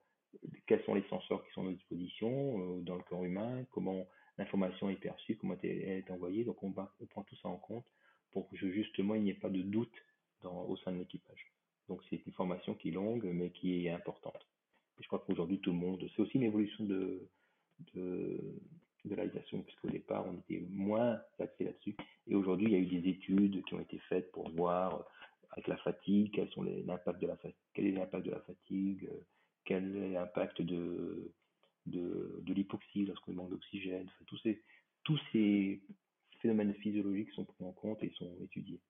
quels sont les senseurs qui sont à notre disposition euh, dans le corps humain, comment l'information est perçue, comment elle est envoyée. Donc on, prend tout ça en compte pour que justement il n'y ait pas de doute au sein de l'équipage. Donc c'est une formation qui est longue mais qui est importante. Je crois qu'aujourd'hui tout le monde, c'est aussi une évolution de, de, de l'aviation, puisqu'au départ, on était moins axé là-dessus. Et aujourd'hui, il y a eu des études qui ont été faites pour voir euh, avec la fatigue, quels sont de la, quel est l'impact de la fatigue, euh, quel est l'impact de, de, de l'hypoxie lorsqu'on manque d'oxygène. tous, ces, tous ces phénomènes physiologiques sont pris en compte et sont étudiés.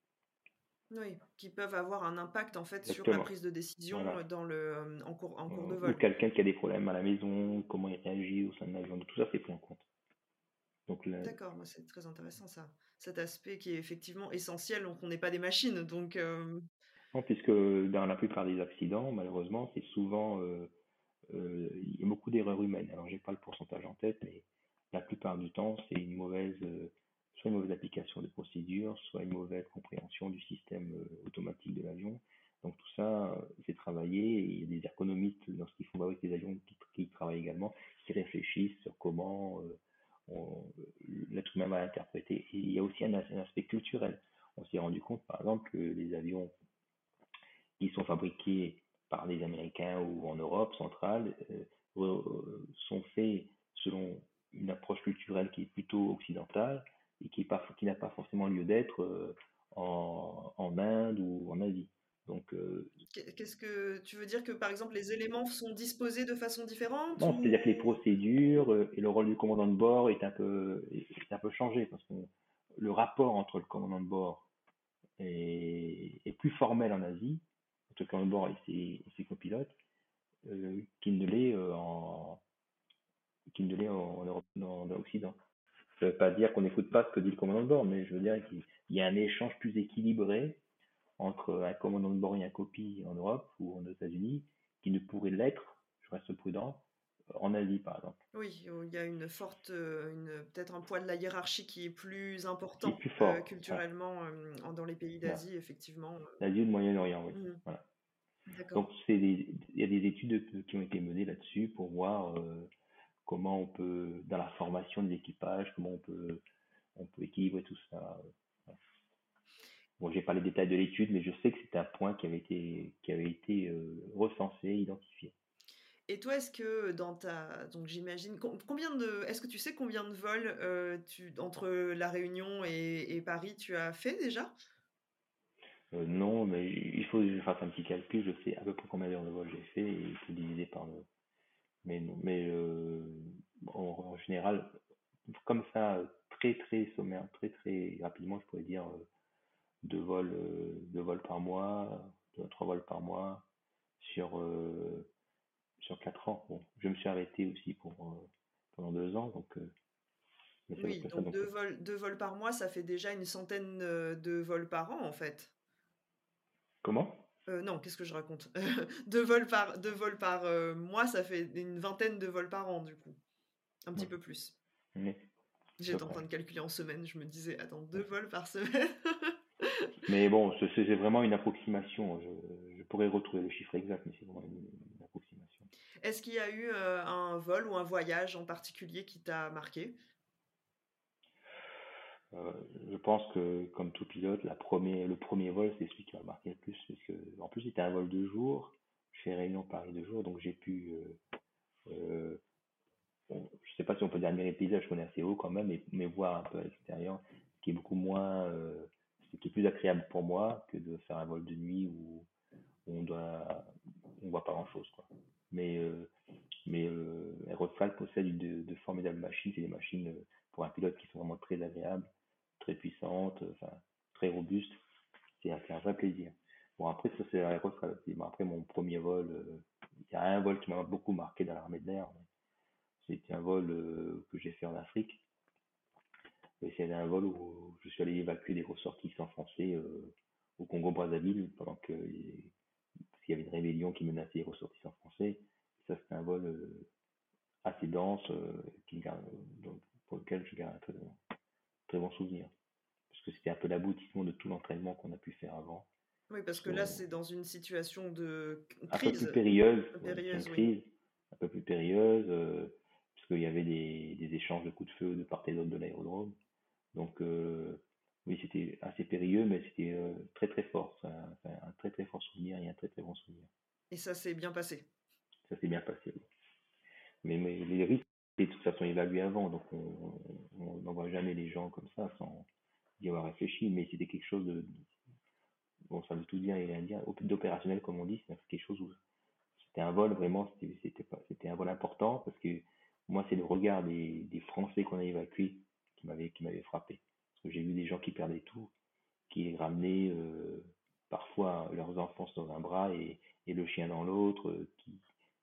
Oui, qui peuvent avoir un impact en fait sur la prise de décision dans le, euh, en, cours, en cours de vol. Ou quelqu'un qui a des problèmes à la maison, comment il réagit au sein de l'avion, tout ça c'est pris en compte. D'accord, c'est très intéressant ça, cet aspect qui est effectivement essentiel, donc on n'est pas des machines, donc. Non, puisque dans la plupart des accidents, malheureusement, c'est souvent euh, euh, il y a beaucoup d'erreurs humaines. Alors j'ai pas le pourcentage en tête, mais la plupart du temps, c'est une mauvaise, euh, soit une mauvaise application de procédure, soit une mauvaise compréhension du système automatique de l'avion. Donc tout ça, c'est travaillé et il y a des ergonomistes lorsqu'ils font avec des avions qui, qui, travaillent également, qui réfléchissent sur comment l'être humain va l'interpréter. Et il y a aussi un, aspect culturel. On s'est rendu compte, par exemple, que les avions qui sont fabriqués par des Américains ou en Europe centrale euh, sont faits selon une approche culturelle qui est plutôt occidentale et qui, qui n'a pas forcément lieu d'être euh, en, en, Inde ou en Asie. Donc, euh, Qu'est-ce que tu veux dire que par exemple les éléments sont disposés de façon différente Non, c'est-à-dire que les procédures euh, et le rôle du commandant de bord est un peu, est un peu changé parce que le rapport entre le commandant de bord est, est plus formel en Asie, entre le commandant de bord et ses, ses copilotes, euh, qu'il ne l'est euh, en qu'il ne l'est en, Europe, en, Occident. Ça veut pas dire qu'on n'écoute pas ce que dit le commandant de bord, mais je veux dire qu'il y a un échange plus équilibré entre un commandant de bord et un copie en Europe ou en États-Unis qui ne pourrait l'être, je reste prudent, en Asie par exemple. Oui, il y a une forte, euh, une, peut-être un poids de la hiérarchie qui est plus important plus fort, euh, culturellement euh, dans les pays d'Asie, effectivement. L'Asie ou le Moyen-Orient, oui. Mmh. Voilà. Donc il y a des études qui ont été menées là-dessus pour voir comment on peut, dans la formation de l'équipage, comment on peut, on peut équilibrer tout ça. Bon, j'ai pas les détails de l'étude, mais je sais que c'était un point qui avait été, qui avait été recensé, identifié. Et toi, est-ce que dans ta. Donc j'imagine. Combien de. Est-ce que tu sais combien de vols euh, tu, entre La Réunion et, Paris tu as fait déjà? Euh, Non, mais il faut que je fasse un petit calcul. Je sais à peu près combien de vols j'ai fait et tout divisé par le. Mais, mais euh, en, général, comme ça, très très sommaire, très très rapidement, je pourrais dire deux vols, deux vols par mois, deux, trois vols par mois sur sur quatre ans. Bon, je me suis arrêté aussi pour, euh, pendant deux ans. Donc, euh, oui, donc, deux, vols, deux vols par mois, ça fait déjà une centaine euh, de vols par an en fait. Comment? Non, qu'est-ce que je raconte? <laughs> Deux, vols par, deux vols par mois, ça fait une vingtaine de vols par an du coup. Un petit peu plus. J'étais en train de calculer en semaine, je me disais, attends, deux vols par semaine <laughs> Mais bon, c'est vraiment une approximation. Je, je, pourrais retrouver le chiffre exact, mais c'est vraiment une, est-ce qu'il y a eu euh, un vol ou un voyage en particulier qui t'a marqué? Euh, je pense que, comme tout pilote, la le premier vol, c'est celui qui m'a marqué le plus. Parce que, en plus, c'était un vol de jour. Je fais Réunion Paris de jour, donc j'ai pu. Euh, je ne sais pas si on peut dire admirer le paysage, je connais assez haut quand même, mais, voir un peu à l'extérieur, qui est beaucoup moins. Est plus agréable pour moi que de faire un vol de nuit où, on doit. On voit pas grand chose, mais, euh, mais euh, possède de, formidables machines. C'est des machines euh, pour un pilote qui sont vraiment très agréables, très puissantes, enfin, très robustes. C'est un vrai plaisir. Bon, après, ça, c'est. Bon, après, mon premier vol, il y a un vol qui m'a beaucoup marqué dans l'armée de l'air. C'était un vol que j'ai fait en Afrique. C'est un vol où je suis allé évacuer des ressortissants français au Congo-Brazzaville pendant que il y avait une rébellion qui menaçait les ressortissants français. ça, c'était un vol euh, assez dense euh, qui pour lequel je garde un très, très bon souvenir. Parce que c'était un peu l'aboutissement de tout l'entraînement qu'on a pu faire avant. Oui, parce que là, c'est dans une situation de crise. Un peu plus périlleuse, une crise, un peu plus périlleuse, euh, parce qu'il y avait des, des, échanges de coups de feu de part et d'autre de l'aérodrome. Donc, oui, c'était assez périlleux, mais c'était euh, très très fort. Un, un, très très fort souvenir et un très très bon souvenir. Et ça s'est bien passé Ça s'est bien passé, oui. Mais, mais les risques de toute façon évalués avant, donc on n'envoie jamais les gens comme ça sans y avoir réfléchi, mais c'était quelque chose de, bon, ça veut tout dire et rien dire, d'opérationnel comme on dit, c'est quelque chose où c'était un vol vraiment, c'était un vol important parce que moi c'est le regard des, des Français qu'on a évacués qui m'avait qui m'avait frappé. Parce que j'ai vu des gens qui perdaient tout, qui ramenaient euh, parfois leurs enfants dans un bras et, et le chien dans l'autre, euh, qui,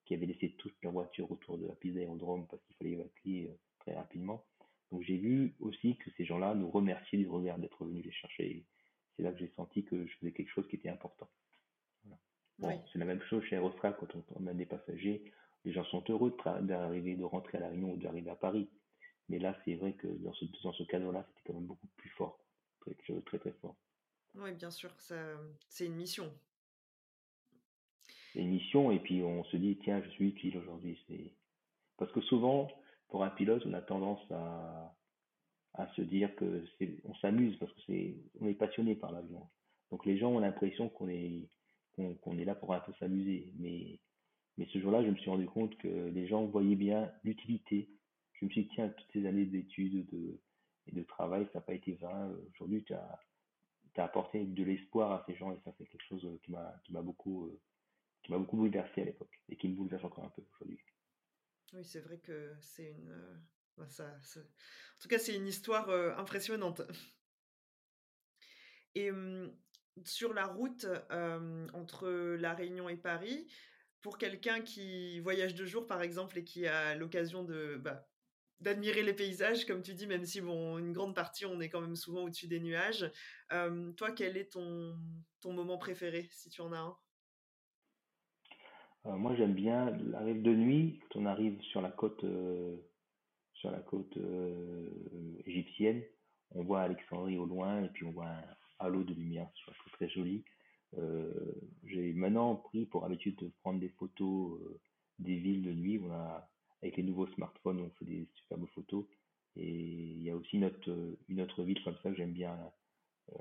qui avaient laissé toute leur voiture autour de la piste d'aérodrome parce qu'il fallait évacuer euh, très rapidement. Donc j'ai vu aussi que ces gens-là nous remerciaient du regard d'être venus les chercher. C'est là que j'ai senti que je faisais quelque chose qui était important. Bon, C'est la même chose chez Aerostral quand on, a des passagers. Les gens sont heureux d'arriver, de rentrer à La Réunion ou d'arriver à Paris. Mais là, c'est vrai que dans ce, dans ce cadre-là, c'était quand même beaucoup plus fort. Très, très, très fort. Oui, bien sûr, c'est une mission. C'est une mission, et puis on se dit, tiens, je suis utile aujourd'hui. Parce que souvent, pour un pilote, on a tendance à, à se dire que c'est, on s'amuse parce que c'est, on est passionné par l'avion. Donc les gens ont l'impression qu'on est, qu'on, est là pour un peu s'amuser. Mais, mais ce jour-là, je me suis rendu compte que les gens voyaient bien l'utilité je me suis dit, tiens, toutes ces années d'études de, et de travail, ça n'a pas été vain. Aujourd'hui, tu as, apporté de l'espoir à ces gens et ça, c'est quelque chose qui m'a beaucoup, euh, qui beaucoup bouleversé à l'époque et qui me bouleverse encore un peu aujourd'hui. Oui, c'est vrai que c'est une. Euh, bah, ça, en tout cas, c'est une histoire euh, impressionnante. <laughs> Et sur la route entre La Réunion et Paris, pour quelqu'un qui voyage de jour, par exemple, et qui a l'occasion de, bah, d'admirer les paysages, comme tu dis, même si bon, une grande partie, on est quand même souvent au-dessus des nuages. toi, quel est ton, ton moment préféré, si tu en as un? Euh, moi, j'aime bien la rive de nuit, quand on arrive sur la côte, euh, sur la côte euh, égyptienne, on voit Alexandrie au loin et puis on voit un halo de lumière, je trouve très joli. j'ai maintenant pris pour habitude de prendre des photos des villes de nuit. On a, avec les nouveaux smartphones, on fait des superbes photos. Et il y a aussi une autre, autre ville comme ça que j'aime bien,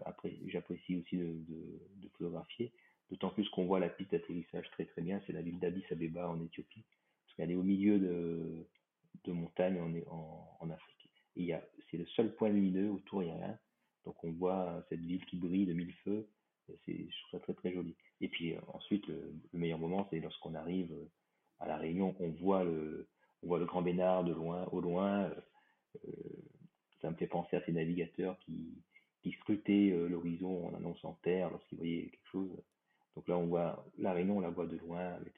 après, j'apprécie aussi de, photographier. D'autant plus qu'on voit la piste d'atterrissage très très bien, c'est la ville d'Addis Abeba en Éthiopie, parce qu'elle est au milieu de, montagnes en, en, Afrique. Et c'est le seul point lumineux, autour il n'y a rien. Donc on voit cette ville qui brille de mille feux, c'est, je trouve ça très très joli. Et puis euh, ensuite, le, meilleur moment, c'est lorsqu'on arrive euh, à La Réunion, on voit le, on voit le Grand Bénard de loin, au loin. Euh, ça me fait penser à ces navigateurs qui, scrutaient l'horizon en annonçant terre lorsqu'ils voyaient quelque chose. Donc là, on voit la Réunion, on la voit de loin avec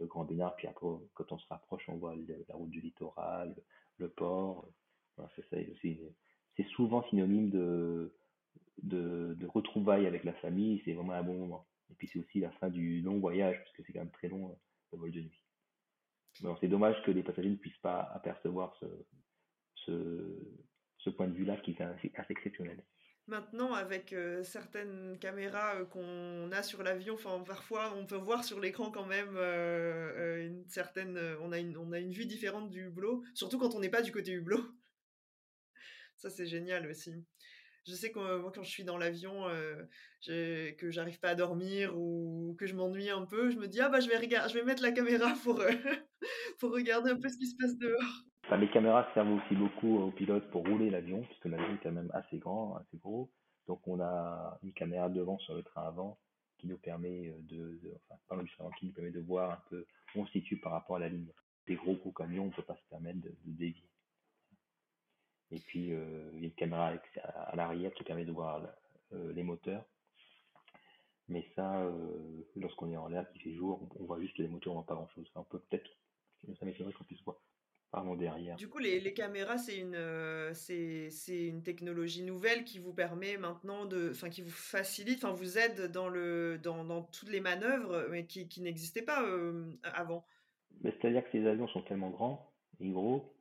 le Grand Bénard, puis après, quand on se rapproche, on voit la route du littoral, le port. c'est souvent synonyme de, de, de, retrouvailles avec la famille, c'est vraiment un bon moment. Et puis c'est aussi la fin du long voyage, parce que c'est quand même très long le vol de nuit. C'est dommage que les passagers ne puissent pas apercevoir ce, point de vue-là qui est assez exceptionnel. Maintenant, avec certaines caméras qu'on a sur l'avion, parfois on peut voir sur l'écran quand même une certaine, on a une, on a une vue différente du hublot, surtout quand on n'est pas du côté hublot. Ça c'est génial aussi. Je sais que moi quand je suis dans l'avion, que j'arrive pas à dormir ou que je m'ennuie un peu, je me dis ah bah je vais regarder, je vais mettre la caméra <laughs> pour pour regarder un peu ce qui se passe dehors les caméras servent aussi beaucoup aux pilotes pour rouler l'avion, puisque l'avion est quand même assez grand, assez gros. Donc on a une caméra devant sur le train avant qui nous permet de, enfin, qui nous permet de voir un peu où on se situe par rapport à la ligne. Des gros gros camions, on ne peut pas se permettre de, dévier. Et puis euh, une caméra à, l'arrière qui permet de voir euh, les moteurs. Mais ça, euh, lorsqu'on est en l'air, qu'il fait jour, on, voit juste les moteurs, on voit pas grand chose. on peut peut-être, ça m'étonnerait qu'on puisse voir Pardon, derrière. Du coup, les, les caméras, c'est une, euh, c'est une technologie nouvelle qui vous permet maintenant de, enfin, qui vous facilite, enfin, vous aide dans le, dans, dans toutes les manœuvres, mais qui, qui n'existaient pas euh, avant. c'est-à-dire que ces avions sont tellement grands et gros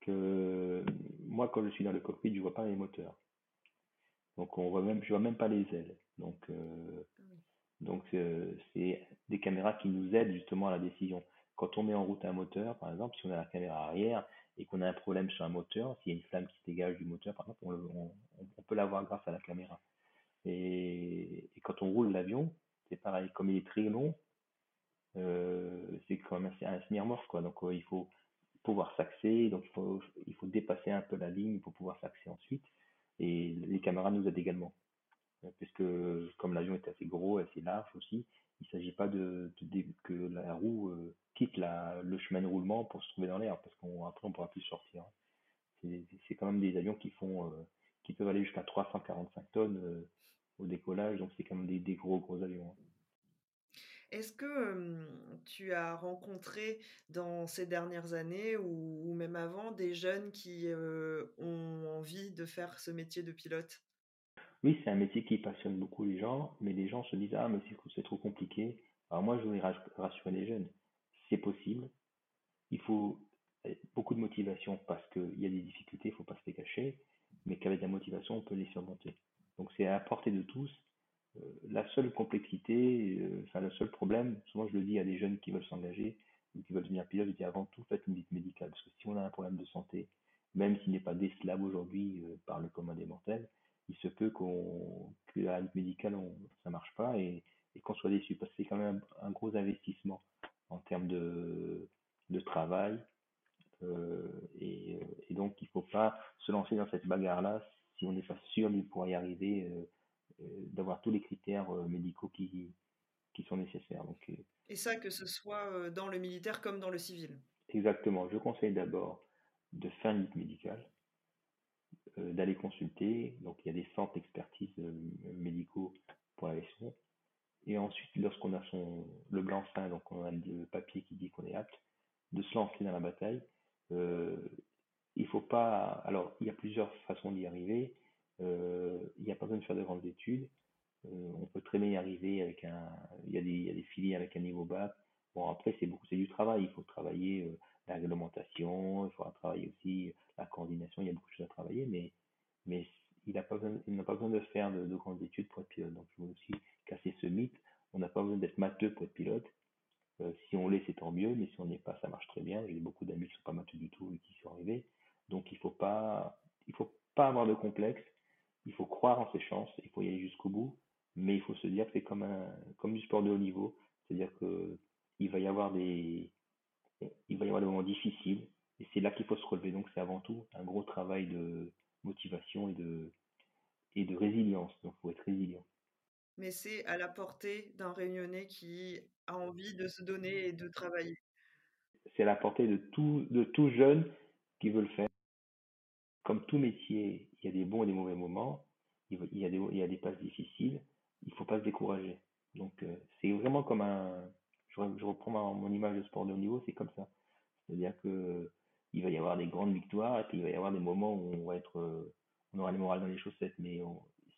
que moi, quand je suis dans le cockpit, je vois pas les moteurs. Donc, on voit même, je vois même pas les ailes. Donc, euh, donc c'est des caméras qui nous aident justement à la décision. Quand on met en route un moteur, par exemple, si on a la caméra arrière et qu'on a un problème sur un moteur, s'il y a une flamme qui se dégage du moteur, par exemple, on, peut l'avoir grâce à la caméra. Et, quand on roule l'avion, c'est pareil. Comme il est très long, euh, c'est comme un, un smear quoi. Donc euh, il faut pouvoir s'axer, donc il faut, dépasser un peu la ligne pour pouvoir s'axer ensuite. Et les caméras nous aident également. Puisque comme l'avion est assez gros, assez large aussi, il ne s'agit pas de, que la roue euh, quitte le chemin de roulement pour se trouver dans l'air, parce qu'après on ne pourra plus sortir. C'est quand même des avions qui font, euh, qui peuvent aller jusqu'à 345 tonnes euh, au décollage, donc c'est quand même des, gros gros avions. Hein. Est-ce que tu as rencontré dans ces dernières années ou, même avant des jeunes qui ont envie de faire ce métier de pilote? Oui, c'est un métier qui passionne beaucoup les gens, mais les gens se disent Ah, mais c'est trop compliqué. Alors moi, je voudrais rassurer les jeunes. C'est possible. Il faut eh, beaucoup de motivation parce qu'il y a des difficultés, il ne faut pas se les cacher, mais qu'avec la motivation, on peut les surmonter. Donc c'est à la portée de tous. Euh, la seule complexité, euh, enfin le seul problème, souvent je le dis à des jeunes qui veulent s'engager ou qui veulent devenir pilote, je dis avant tout faites une visite médicale. Parce que si on a un problème de santé, même s'il n'est pas décelable aujourd'hui euh, par le commun des mortels, il se peut qu'on que la médicale on, ça marche pas et, qu'on soit déçu parce que c'est quand même un, gros investissement en termes de, travail et, donc il faut pas se lancer dans cette bagarre là si on n'est pas sûr de pouvoir y arriver d'avoir tous les critères médicaux qui qui sont nécessaires donc et ça que ce soit dans le militaire comme dans le civil exactement je conseille d'abord de faire une médicale euh, d'aller consulter. Donc, il y a des centres d'expertise euh, médicaux pour la l'aviation. Et ensuite, lorsqu'on a son, le blanc-seing, donc on a le papier qui dit qu'on est apte, de se lancer dans la bataille. Euh, il faut pas. Alors, il y a plusieurs façons d'y arriver. Euh, il n'y a pas besoin de faire de grandes études. Euh, on peut très bien y arriver avec un. Il y a des, il avec un niveau bas. Bon, après, c'est beaucoup, c'est du travail. Il faut travailler euh, la réglementation, il faudra travailler aussi la coordination. Il y a beaucoup de choses à travailler, mais, mais il n'a pas besoin, il n'a pas besoin de faire de, de, grandes études pour être pilote. Donc, je veux aussi casser ce mythe. On n'a pas besoin d'être matheux pour être pilote. Euh, si on l'est, c'est tant mieux, mais si on n'est pas, ça marche très bien. J'ai beaucoup d'amis qui sont pas matheux du tout et qui sont arrivés. Donc, il faut pas, il faut pas avoir de complexe. Croire en ses chances. Il faut y aller jusqu'au bout. Mais il faut se dire que c'est comme un, comme du sport de haut niveau. C'est-à-dire que il va y avoir des, il va y avoir des moments difficiles. Et c'est là qu'il faut se relever. Donc, c'est avant tout un gros travail de motivation et de, et de résilience. Donc, il faut être résilient. Mais c'est à la portée d'un réunionnais qui a envie de se donner et de travailler. C'est à la portée de tout, de tout jeune qui veut le faire. Comme tout métier, il y a des bons et des mauvais moments. Il y a des, il y a des passes difficiles. Il ne faut pas se décourager. Donc, euh, c'est vraiment comme un. Je, reprends mon, image de sport de haut niveau, c'est comme ça. C'est-à-dire que il va y avoir des grandes victoires et puis il va y avoir des moments où on euh, aura les morales dans les chaussettes. Mais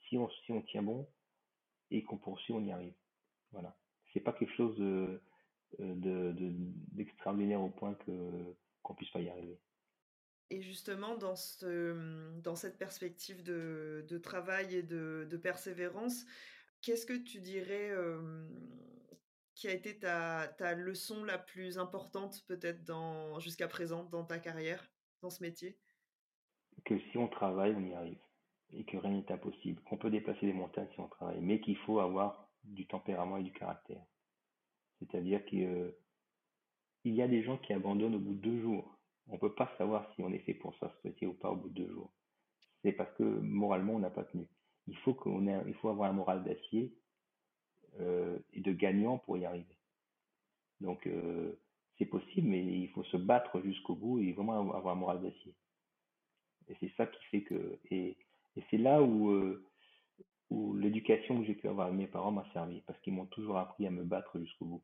si on, si on tient bon et qu'on poursuit, on y arrive. Voilà. C'est pas quelque chose de, de, de, d'extraordinaire au point que qu'on puisse pas y arriver. Et justement, dans, ce, dans cette perspective de, travail et de, persévérance, qu'est-ce que tu dirais euh, qui a été ta, leçon la plus importante peut-être jusqu'à présent dans ta carrière, dans ce métier? Que si on travaille, on y arrive. Et que rien n'est impossible. Qu'on peut déplacer des montagnes si on travaille. Mais qu'il faut avoir du tempérament et du caractère. C'est-à-dire qu'il euh, y a des gens qui abandonnent au bout de deux jours. On peut pas savoir si on est fait pour ça, ce ou pas au bout de deux jours. C'est parce que moralement, on n'a pas tenu. Il faut, qu'on ait, il faut avoir un moral d'acier euh, et de gagnant pour y arriver. Donc, euh, c'est possible, mais il faut se battre jusqu'au bout et vraiment avoir un moral d'acier. Et c'est ça qui fait que. Et, c'est là où, euh, où l'éducation que j'ai pu avoir avec mes parents m'a servi, parce qu'ils m'ont toujours appris à me battre jusqu'au bout.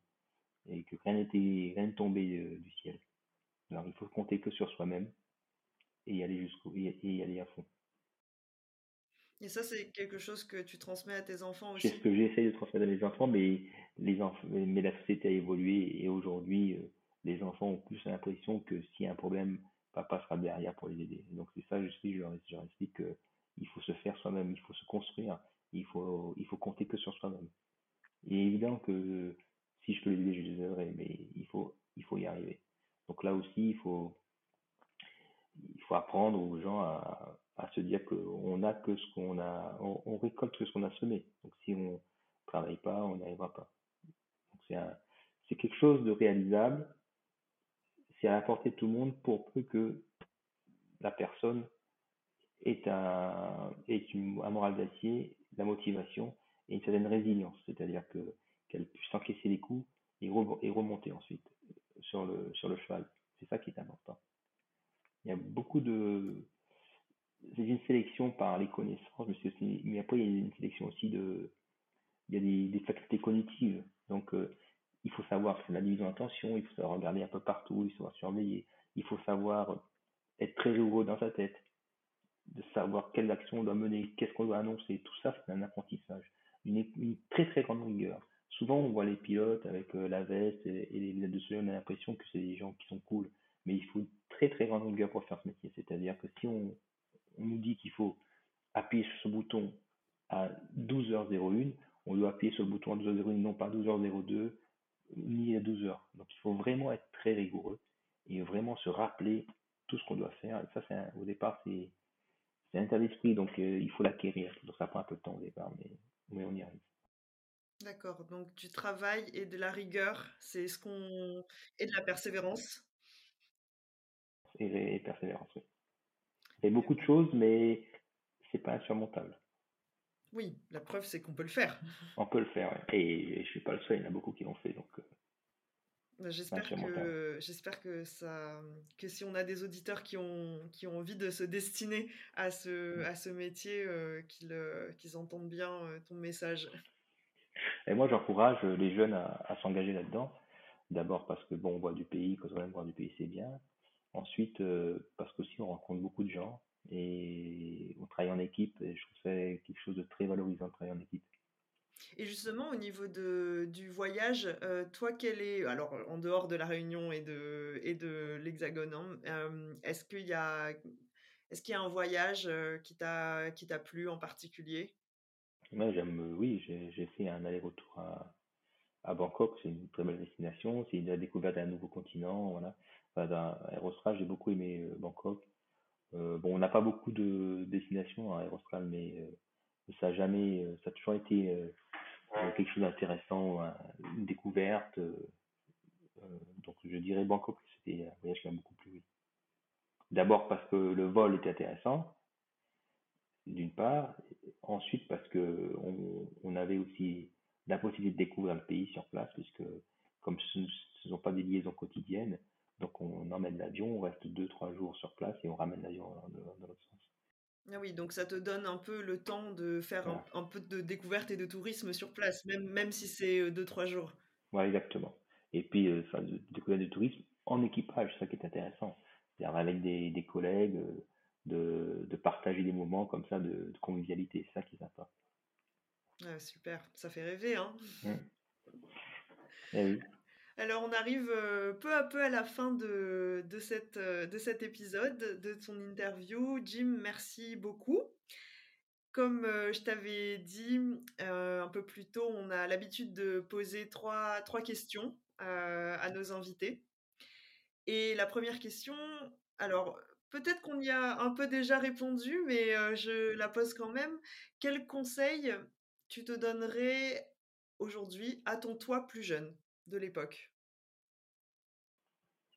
Et que rien n'était rien ne tombait du ciel. Alors, il faut compter que sur soi-même et y aller jusqu'au et y aller à fond. Et ça, c'est quelque chose que tu transmets à tes enfants C'est aussi? ce que j'essaie de transmettre à mes enfants, mais, les enfants, mais la société a évolué et aujourd'hui, euh, les enfants ont plus l'impression que s'il y a un problème, papa sera derrière pour les aider. Donc c'est ça, je, sais, je, leur, je leur explique qu'il faut se faire soi-même, il faut se construire, il faut, il faut compter que sur soi-même. Il est évident que si je peux les aider, je les aiderai, mais il faut, il faut y arriver. Donc là aussi, il faut, il faut apprendre aux gens à, se dire qu'on a que ce qu'on a, on, récolte que ce qu'on a semé. Donc si on travaille pas, on n'y arrivera pas. Donc c'est quelque chose de réalisable. C'est à la portée de tout le monde pour peu que la personne ait un, une, un moral d'acier, la motivation et une certaine résilience. C'est-à-dire que, qu'elle puisse encaisser les coups et, et remonter ensuite sur le, sur le cheval. C'est ça qui est important. Il y a beaucoup de, c'est une sélection par les connaissances, mais, après, il y a une sélection aussi de. Il y a des, facultés cognitives. Donc, euh, il faut savoir faire la division d'attention, il faut savoir regarder un peu partout, il faut savoir surveiller, il faut savoir être très rigoureux dans sa tête, de savoir quelle action on doit mener, qu'est-ce qu'on doit annoncer. Tout ça, c'est un apprentissage. Une, très très grande rigueur. Souvent, on voit les pilotes avec euh, la veste et, les lunettes de soleil, on a l'impression que c'est des gens qui sont cool. Mais il faut une très très grande rigueur pour faire ce métier. C'est-à-dire que si on, nous dit qu'il faut appuyer sur ce bouton à 12h01, on doit appuyer sur le bouton à 12h01, non pas à 12h02, ni à 12h. Donc il faut vraiment être très rigoureux et vraiment se rappeler tout ce qu'on doit faire. Et ça, au départ, c'est un état d'esprit, donc euh, il faut l'acquérir. Donc ça prend un peu de temps au départ, mais, mais on y arrive. D'accord, donc du travail et de la rigueur, c'est ce qu'on. et de la persévérance? Et, et persévérance, oui. A beaucoup de choses, mais c'est pas insurmontable. Oui, la preuve, c'est qu'on peut le faire. <laughs> On peut le faire, ouais. et, et je suis pas le seul, il y en a beaucoup qui l'ont fait, donc. Bah, J'espère que, j'espère que ça, que si on a des auditeurs qui ont, qui ont envie de se destiner à ce, à ce métier, euh, qu'ils, qu'ils entendent bien euh, ton message. Et moi, j'encourage les jeunes à, s'engager là-dedans. D'abord parce que bon, on voit du pays, quand on aime voir du pays, c'est bien ensuite, parce qu'aussi on rencontre beaucoup de gens et on travaille en équipe et je trouve ça quelque chose de très valorisant de travailler en équipe. Et justement, au niveau de, du voyage, toi, quel est, alors en dehors de la Réunion et de, et de l'Hexagone, hein, est-ce qu'il y a, est-ce y a un voyage qui qui t'a plu en particulier? Moi, j'aime, oui, j'ai fait un aller-retour à, à Bangkok, c'est une très belle destination, c'est la découverte d'un nouveau continent, voilà. Enfin, Aérostral, j'ai beaucoup aimé Bangkok. bon, on n'a pas beaucoup de destinations à Aérostral, mais ça a jamais, ça toujours été quelque chose d'intéressant, une découverte. donc je dirais Bangkok, c'était un voyage qui m'a beaucoup plu. D'abord parce que le vol était intéressant, d'une part. Ensuite parce que on, on, avait aussi la possibilité de découvrir le pays sur place, puisque comme ce ne sont pas des liaisons quotidiennes, donc on emmène l'avion, on reste deux, trois jours sur place et on ramène l'avion dans l'autre sens. Ah oui, donc ça te donne un peu le temps de faire un, peu de découverte et de tourisme sur place, même, même si c'est deux, trois jours. Oui, exactement. Et puis, euh, de, découverte de tourisme en équipage, c'est ça qui est intéressant. C'est-à-dire avec des, des collègues, euh, de, de, partager des moments comme ça de, convivialité, c'est ça qui est sympa. Ah, super, ça fait rêver, hein mmh. eh oui. Alors, on arrive peu à peu à la fin de, de, cette, de cet épisode, de ton interview. Jim, merci beaucoup. Comme je t'avais dit un peu plus tôt, on a l'habitude de poser trois, trois questions à nos invités. Et la première question, alors peut-être qu'on y a un peu déjà répondu, mais je la pose quand même. Quel conseil tu te donnerais aujourd'hui à ton toi plus jeune de l'époque?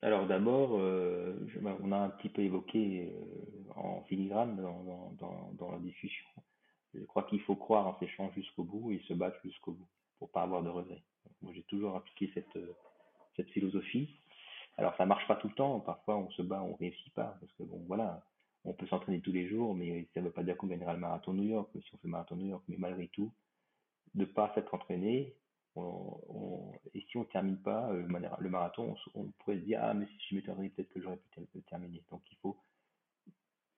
Alors d'abord, on a un petit peu évoqué en filigrane dans, la discussion. Je crois qu'il faut croire en ses chances jusqu'au bout et se battre jusqu'au bout pour pas avoir de regrets. moi, j'ai toujours appliqué cette philosophie. Alors ça marche pas tout le temps. Parfois, on se bat, on réussit pas parce que bon, voilà, on peut s'entraîner tous les jours, mais ça veut pas dire qu'on gagnera le marathon New York. Si on fait le marathon New York, mais malgré tout, de pas s'être entraîné, et si on termine pas euh, le marathon, on, pourrait se dire ah mais si je m'étais entraîné peut-être que j'aurais pu le terminer. Donc il faut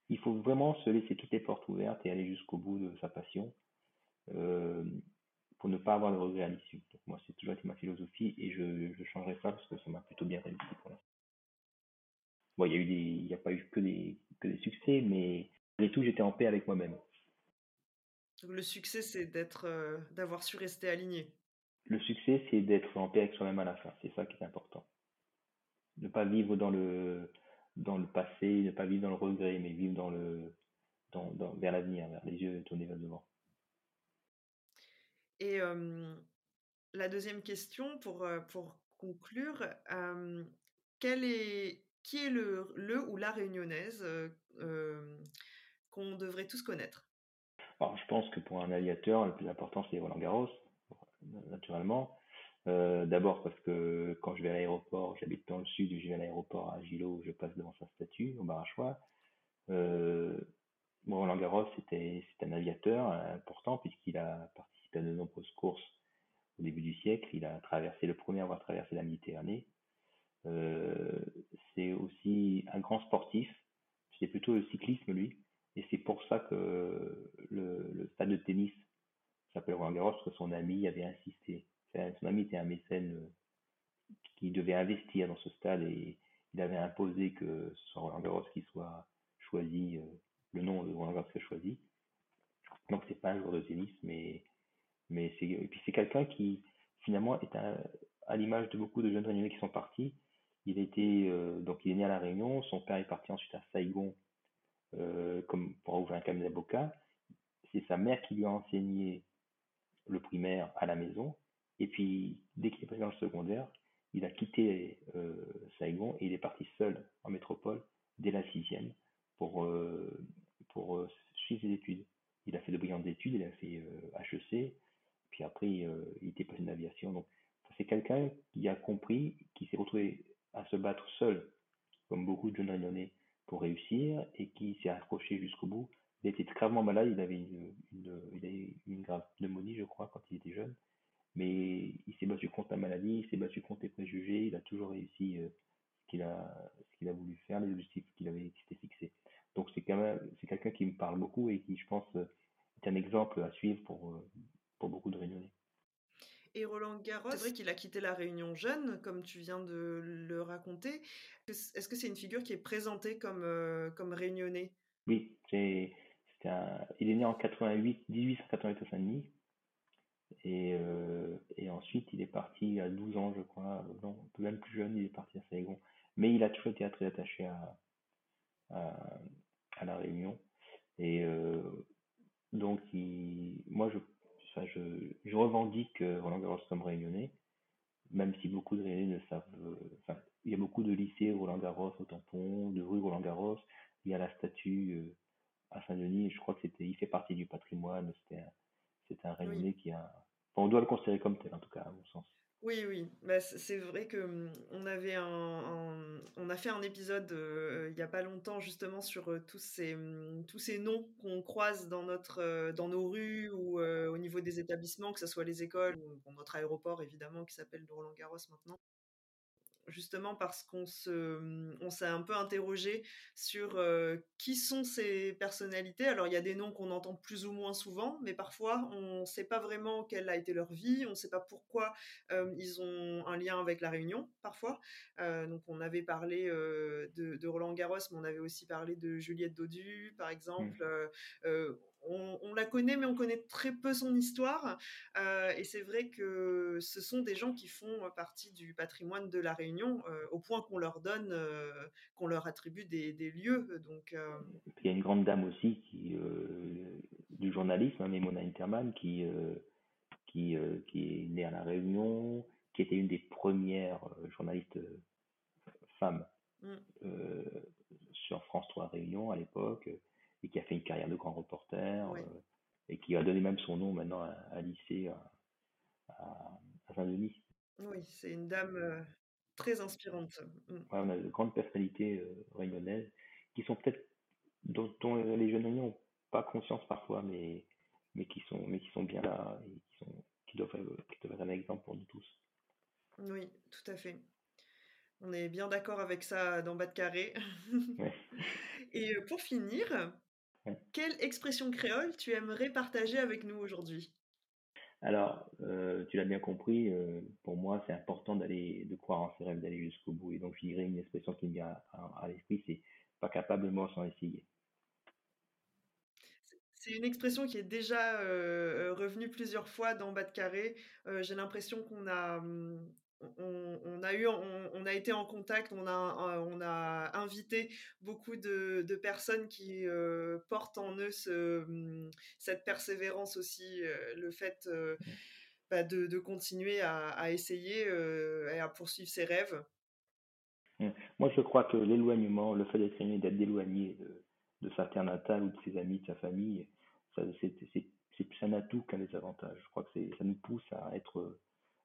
il faut vraiment se laisser toutes les portes ouvertes et aller jusqu'au bout de sa passion euh, pour ne pas avoir de regrets à l'issue. moi c'est toujours été ma philosophie et je changerai pas parce que ça m'a plutôt bien réussi pour l'instant. Bon, il y a eu des, il n'y a pas eu que des, que des succès, mais les tout, j'étais en paix avec moi-même. Le succès, c'est d'être, euh, d'avoir su rester aligné. Le succès, c'est d'être en paix avec soi-même à la fin. C'est ça qui est important. Ne pas vivre dans le, dans le passé, ne pas vivre dans le regret, mais vivre dans le, dans, dans, vers l'avenir, vers les yeux tournés vers devant. Et euh, la deuxième question, pour, euh, pour conclure, euh, quel est, qui est le, le ou la réunionnaise qu'on devrait tous connaître? Je pense que pour un aviateur, le plus important, c'est Roland Garros, naturellement. Euh, D'abord parce que quand je vais à l'aéroport, j'habite dans le sud, je vais à l'aéroport à Gilo, je passe devant sa statue au Barachois. Euh, Roland Garros, c'était un aviateur important puisqu'il a participé de nombreuses courses au début du siècle. Il a traversé le premier à avoir traversé la Méditerranée. Euh, c'est aussi un grand sportif. C'est plutôt le cyclisme, lui. Et c'est pour ça que le, le, stade de tennis s'appelle Roland Garros, parce que son ami avait insisté. Son ami était un mécène euh, qui devait investir dans ce stade et il avait imposé que ce soit Roland Garros qui soit choisi, euh, le nom de Roland Garros soit choisi. Donc c'est pas un joueur de tennis, mais, mais c'est, et puis c'est quelqu'un qui finalement est à l'image de beaucoup de jeunes réunionnais qui sont partis. Il était, euh, donc il est né à La Réunion, son père est parti ensuite à Saigon euh, comme pour ouvrir un cabinet d'avocat, c'est sa mère qui lui a enseigné le primaire à la maison. Et puis, dès qu'il est passé dans le secondaire, il a quitté euh, Saigon et il est parti seul en métropole dès la sixième pour, euh, pour euh, suivre ses études. Il a fait de brillantes études, il a fait HEC, puis après il était passé en aviation. Donc c'est quelqu'un qui a compris, qui s'est retrouvé à se battre seul, comme beaucoup de jeunes réunionnais, pour réussir et qui s'est accroché jusqu'au bout. Il était gravement malade, il avait une, une, une grave pneumonie, je crois, quand il était jeune. Mais il s'est battu contre la maladie, il s'est battu contre les préjugés, il a toujours réussi euh, ce qu'il a, a voulu faire, les objectifs qu'il avait fixés. Donc c'est quand même, c'est quelqu'un qui me parle beaucoup et qui, je pense, est un exemple à suivre pour, pour beaucoup de Réunionnais. Et Roland Garros, c'est vrai qu'il a quitté la Réunion jeune, comme tu viens de le raconter. Est-ce que c'est une figure qui est présentée comme, comme réunionnais? Oui, c'est, il est né en 88, 1888 à Saint-Denis. Et, euh, et ensuite, il est parti à 12 ans, je crois, non, même plus jeune, il est parti à Saigon. Mais il a toujours été très attaché à, à, à La Réunion. Et euh, donc, il, moi, je, enfin, je, je revendique Roland Garros comme réunionnais, même si beaucoup de Réunionnais ne savent. Enfin, il y a beaucoup de lycées Roland Garros au tampon, de rue Roland Garros. Il y a la statue euh, à Saint-Denis. Je crois que c'était, il fait partie du patrimoine. C'était un, c'est un Réunionnais qui a. on doit le considérer comme tel, en tout cas, à mon sens. Oui, oui, bah, c'est vrai que mmh, on avait un, on a fait un épisode euh, il n'y a pas longtemps justement sur euh, tous ces mmh, tous ces noms qu'on croise dans notre euh, dans nos rues ou au niveau des établissements, que ce soit les écoles ou notre aéroport évidemment qui s'appelle Roland Garros maintenant justement parce qu'on se, on s'est un peu interrogé sur qui sont ces personnalités. Alors il y a des noms qu'on entend plus ou moins souvent, mais parfois on ne sait pas vraiment quelle a été leur vie, on ne sait pas pourquoi ils ont un lien avec la Réunion parfois. donc on avait parlé de, Roland Garros, mais on avait aussi parlé de Juliette Dodu, par mmh. On, la connaît, mais on connaît très peu son histoire. Euh, et c'est vrai que ce sont des gens qui font partie du patrimoine de la Réunion, euh, au point qu'on leur donne, euh, qu'on leur attribue des, lieux. Donc, il y a une grande dame aussi qui, du journalisme, hein, Mona Interman, qui, qui, qui est née à la Réunion, qui était une des premières journalistes femmes mmh. sur France 3 Réunion à l'époque et qui a fait une carrière de grand reporter euh, et qui a donné même son nom maintenant à, un lycée à, Saint-Denis. Oui, c'est une dame euh, très inspirante. Mm. on a de grandes personnalités euh, réunionnaises qui sont peut-être dont, les jeunes n'ont pas conscience parfois, mais mais qui sont mais qui sont bien là et qui sont qui doivent, qui doivent être un exemple pour nous tous. Oui, tout à fait. On est bien d'accord avec ça dans Bas de Carré. <laughs> Et pour finir, quelle expression créole tu aimerais partager avec nous aujourd'hui? Alors, euh, tu l'as bien compris, euh, pour moi, c'est important d'aller, de croire en ses rêves, d'aller jusqu'au bout. Et donc, je dirais une expression qui me vient à, l'esprit, c'est pas capable de mort sans essayer. C'est une expression qui est déjà euh, revenue plusieurs fois dans Bas de Carré. J'ai l'impression qu'on a, on, a eu, on, a été en contact, on a, on a invité beaucoup de, personnes qui euh, portent en eux hum, cette persévérance aussi, euh, le fait euh, bah, de, continuer à, essayer et à poursuivre ses rêves. Mmh. Moi, je crois que l'éloignement, le fait d'être aimé, d'être éloigné de, sa terre natale ou de ses amis, de sa famille, c'est plus un atout qu'un désavantage. Je crois que ça nous pousse à être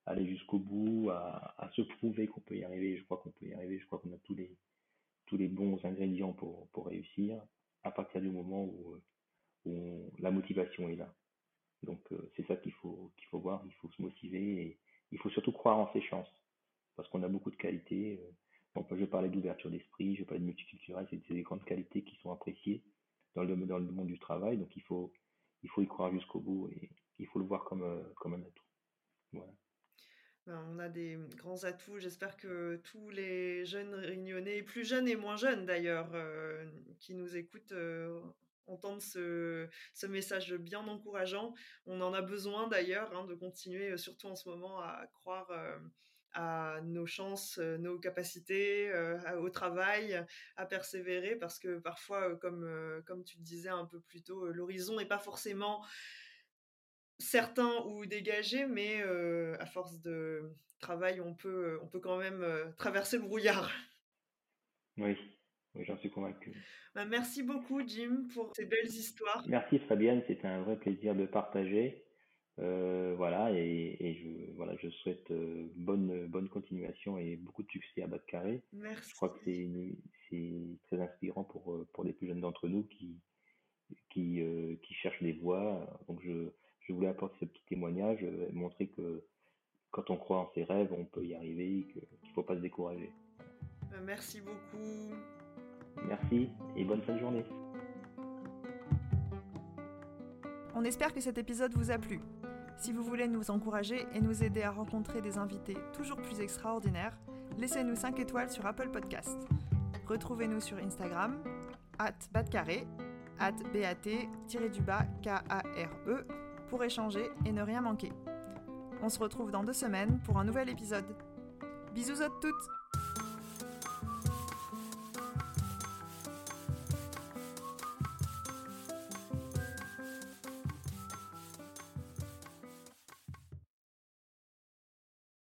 aller jusqu'au bout, à, se prouver qu'on peut y arriver. Je crois qu'on peut y arriver. Je crois qu'on a tous les, bons ingrédients pour, réussir à partir du moment où, la motivation est là. Donc euh, c'est ça qu'il faut, voir. Il faut se motiver et il faut surtout croire en ses chances parce qu'on a beaucoup de qualités. Donc, je vais parler d'ouverture d'esprit, je parler de multiculturel, c'est des grandes qualités qui sont appréciées dans le, monde du travail. Donc il faut, y croire jusqu'au bout et il faut le voir comme, euh, comme un atout. On a des grands atouts. J'espère que tous les jeunes réunionnais, plus jeunes et moins jeunes d'ailleurs, euh, qui nous écoutent, euh, entendent ce, message bien encourageant. On en a besoin d'ailleurs hein, de continuer, euh, surtout en ce moment, à croire à nos chances, nos capacités, au travail, à persévérer, parce que parfois, comme, comme tu le disais un peu plus tôt, l'horizon n'est pas forcément certains ou dégagés, mais à force de travail, on peut, on peut quand même traverser le brouillard. Oui, oui j'en suis convaincu. Bah, merci beaucoup, Jim, pour ces belles histoires. Merci, Fabienne. C'était un vrai plaisir de partager. voilà, et, je, voilà, je souhaite bonne, bonne continuation et beaucoup de succès à bas de carré. Merci. Je crois que c'est très inspirant pour, pour les plus jeunes d'entre nous qui, qui, qui cherchent des voies. Donc, je, je voulais apporter ce petit témoignage, euh, montrer que quand on croit en ses rêves, on peut y arriver, qu'il ne faut pas se décourager. Merci beaucoup. Merci et bonne fin de journée. On espère que cet épisode vous a plu. Si vous voulez nous encourager et nous aider à rencontrer des invités toujours plus extraordinaires, laissez-nous 5 étoiles sur Apple Podcast. Retrouvez-nous sur Instagram, at batcarré, at bat-du-bas K-A-R-E, pour échanger et ne rien manquer. On se retrouve dans deux semaines pour un nouvel épisode. Bisous à toutes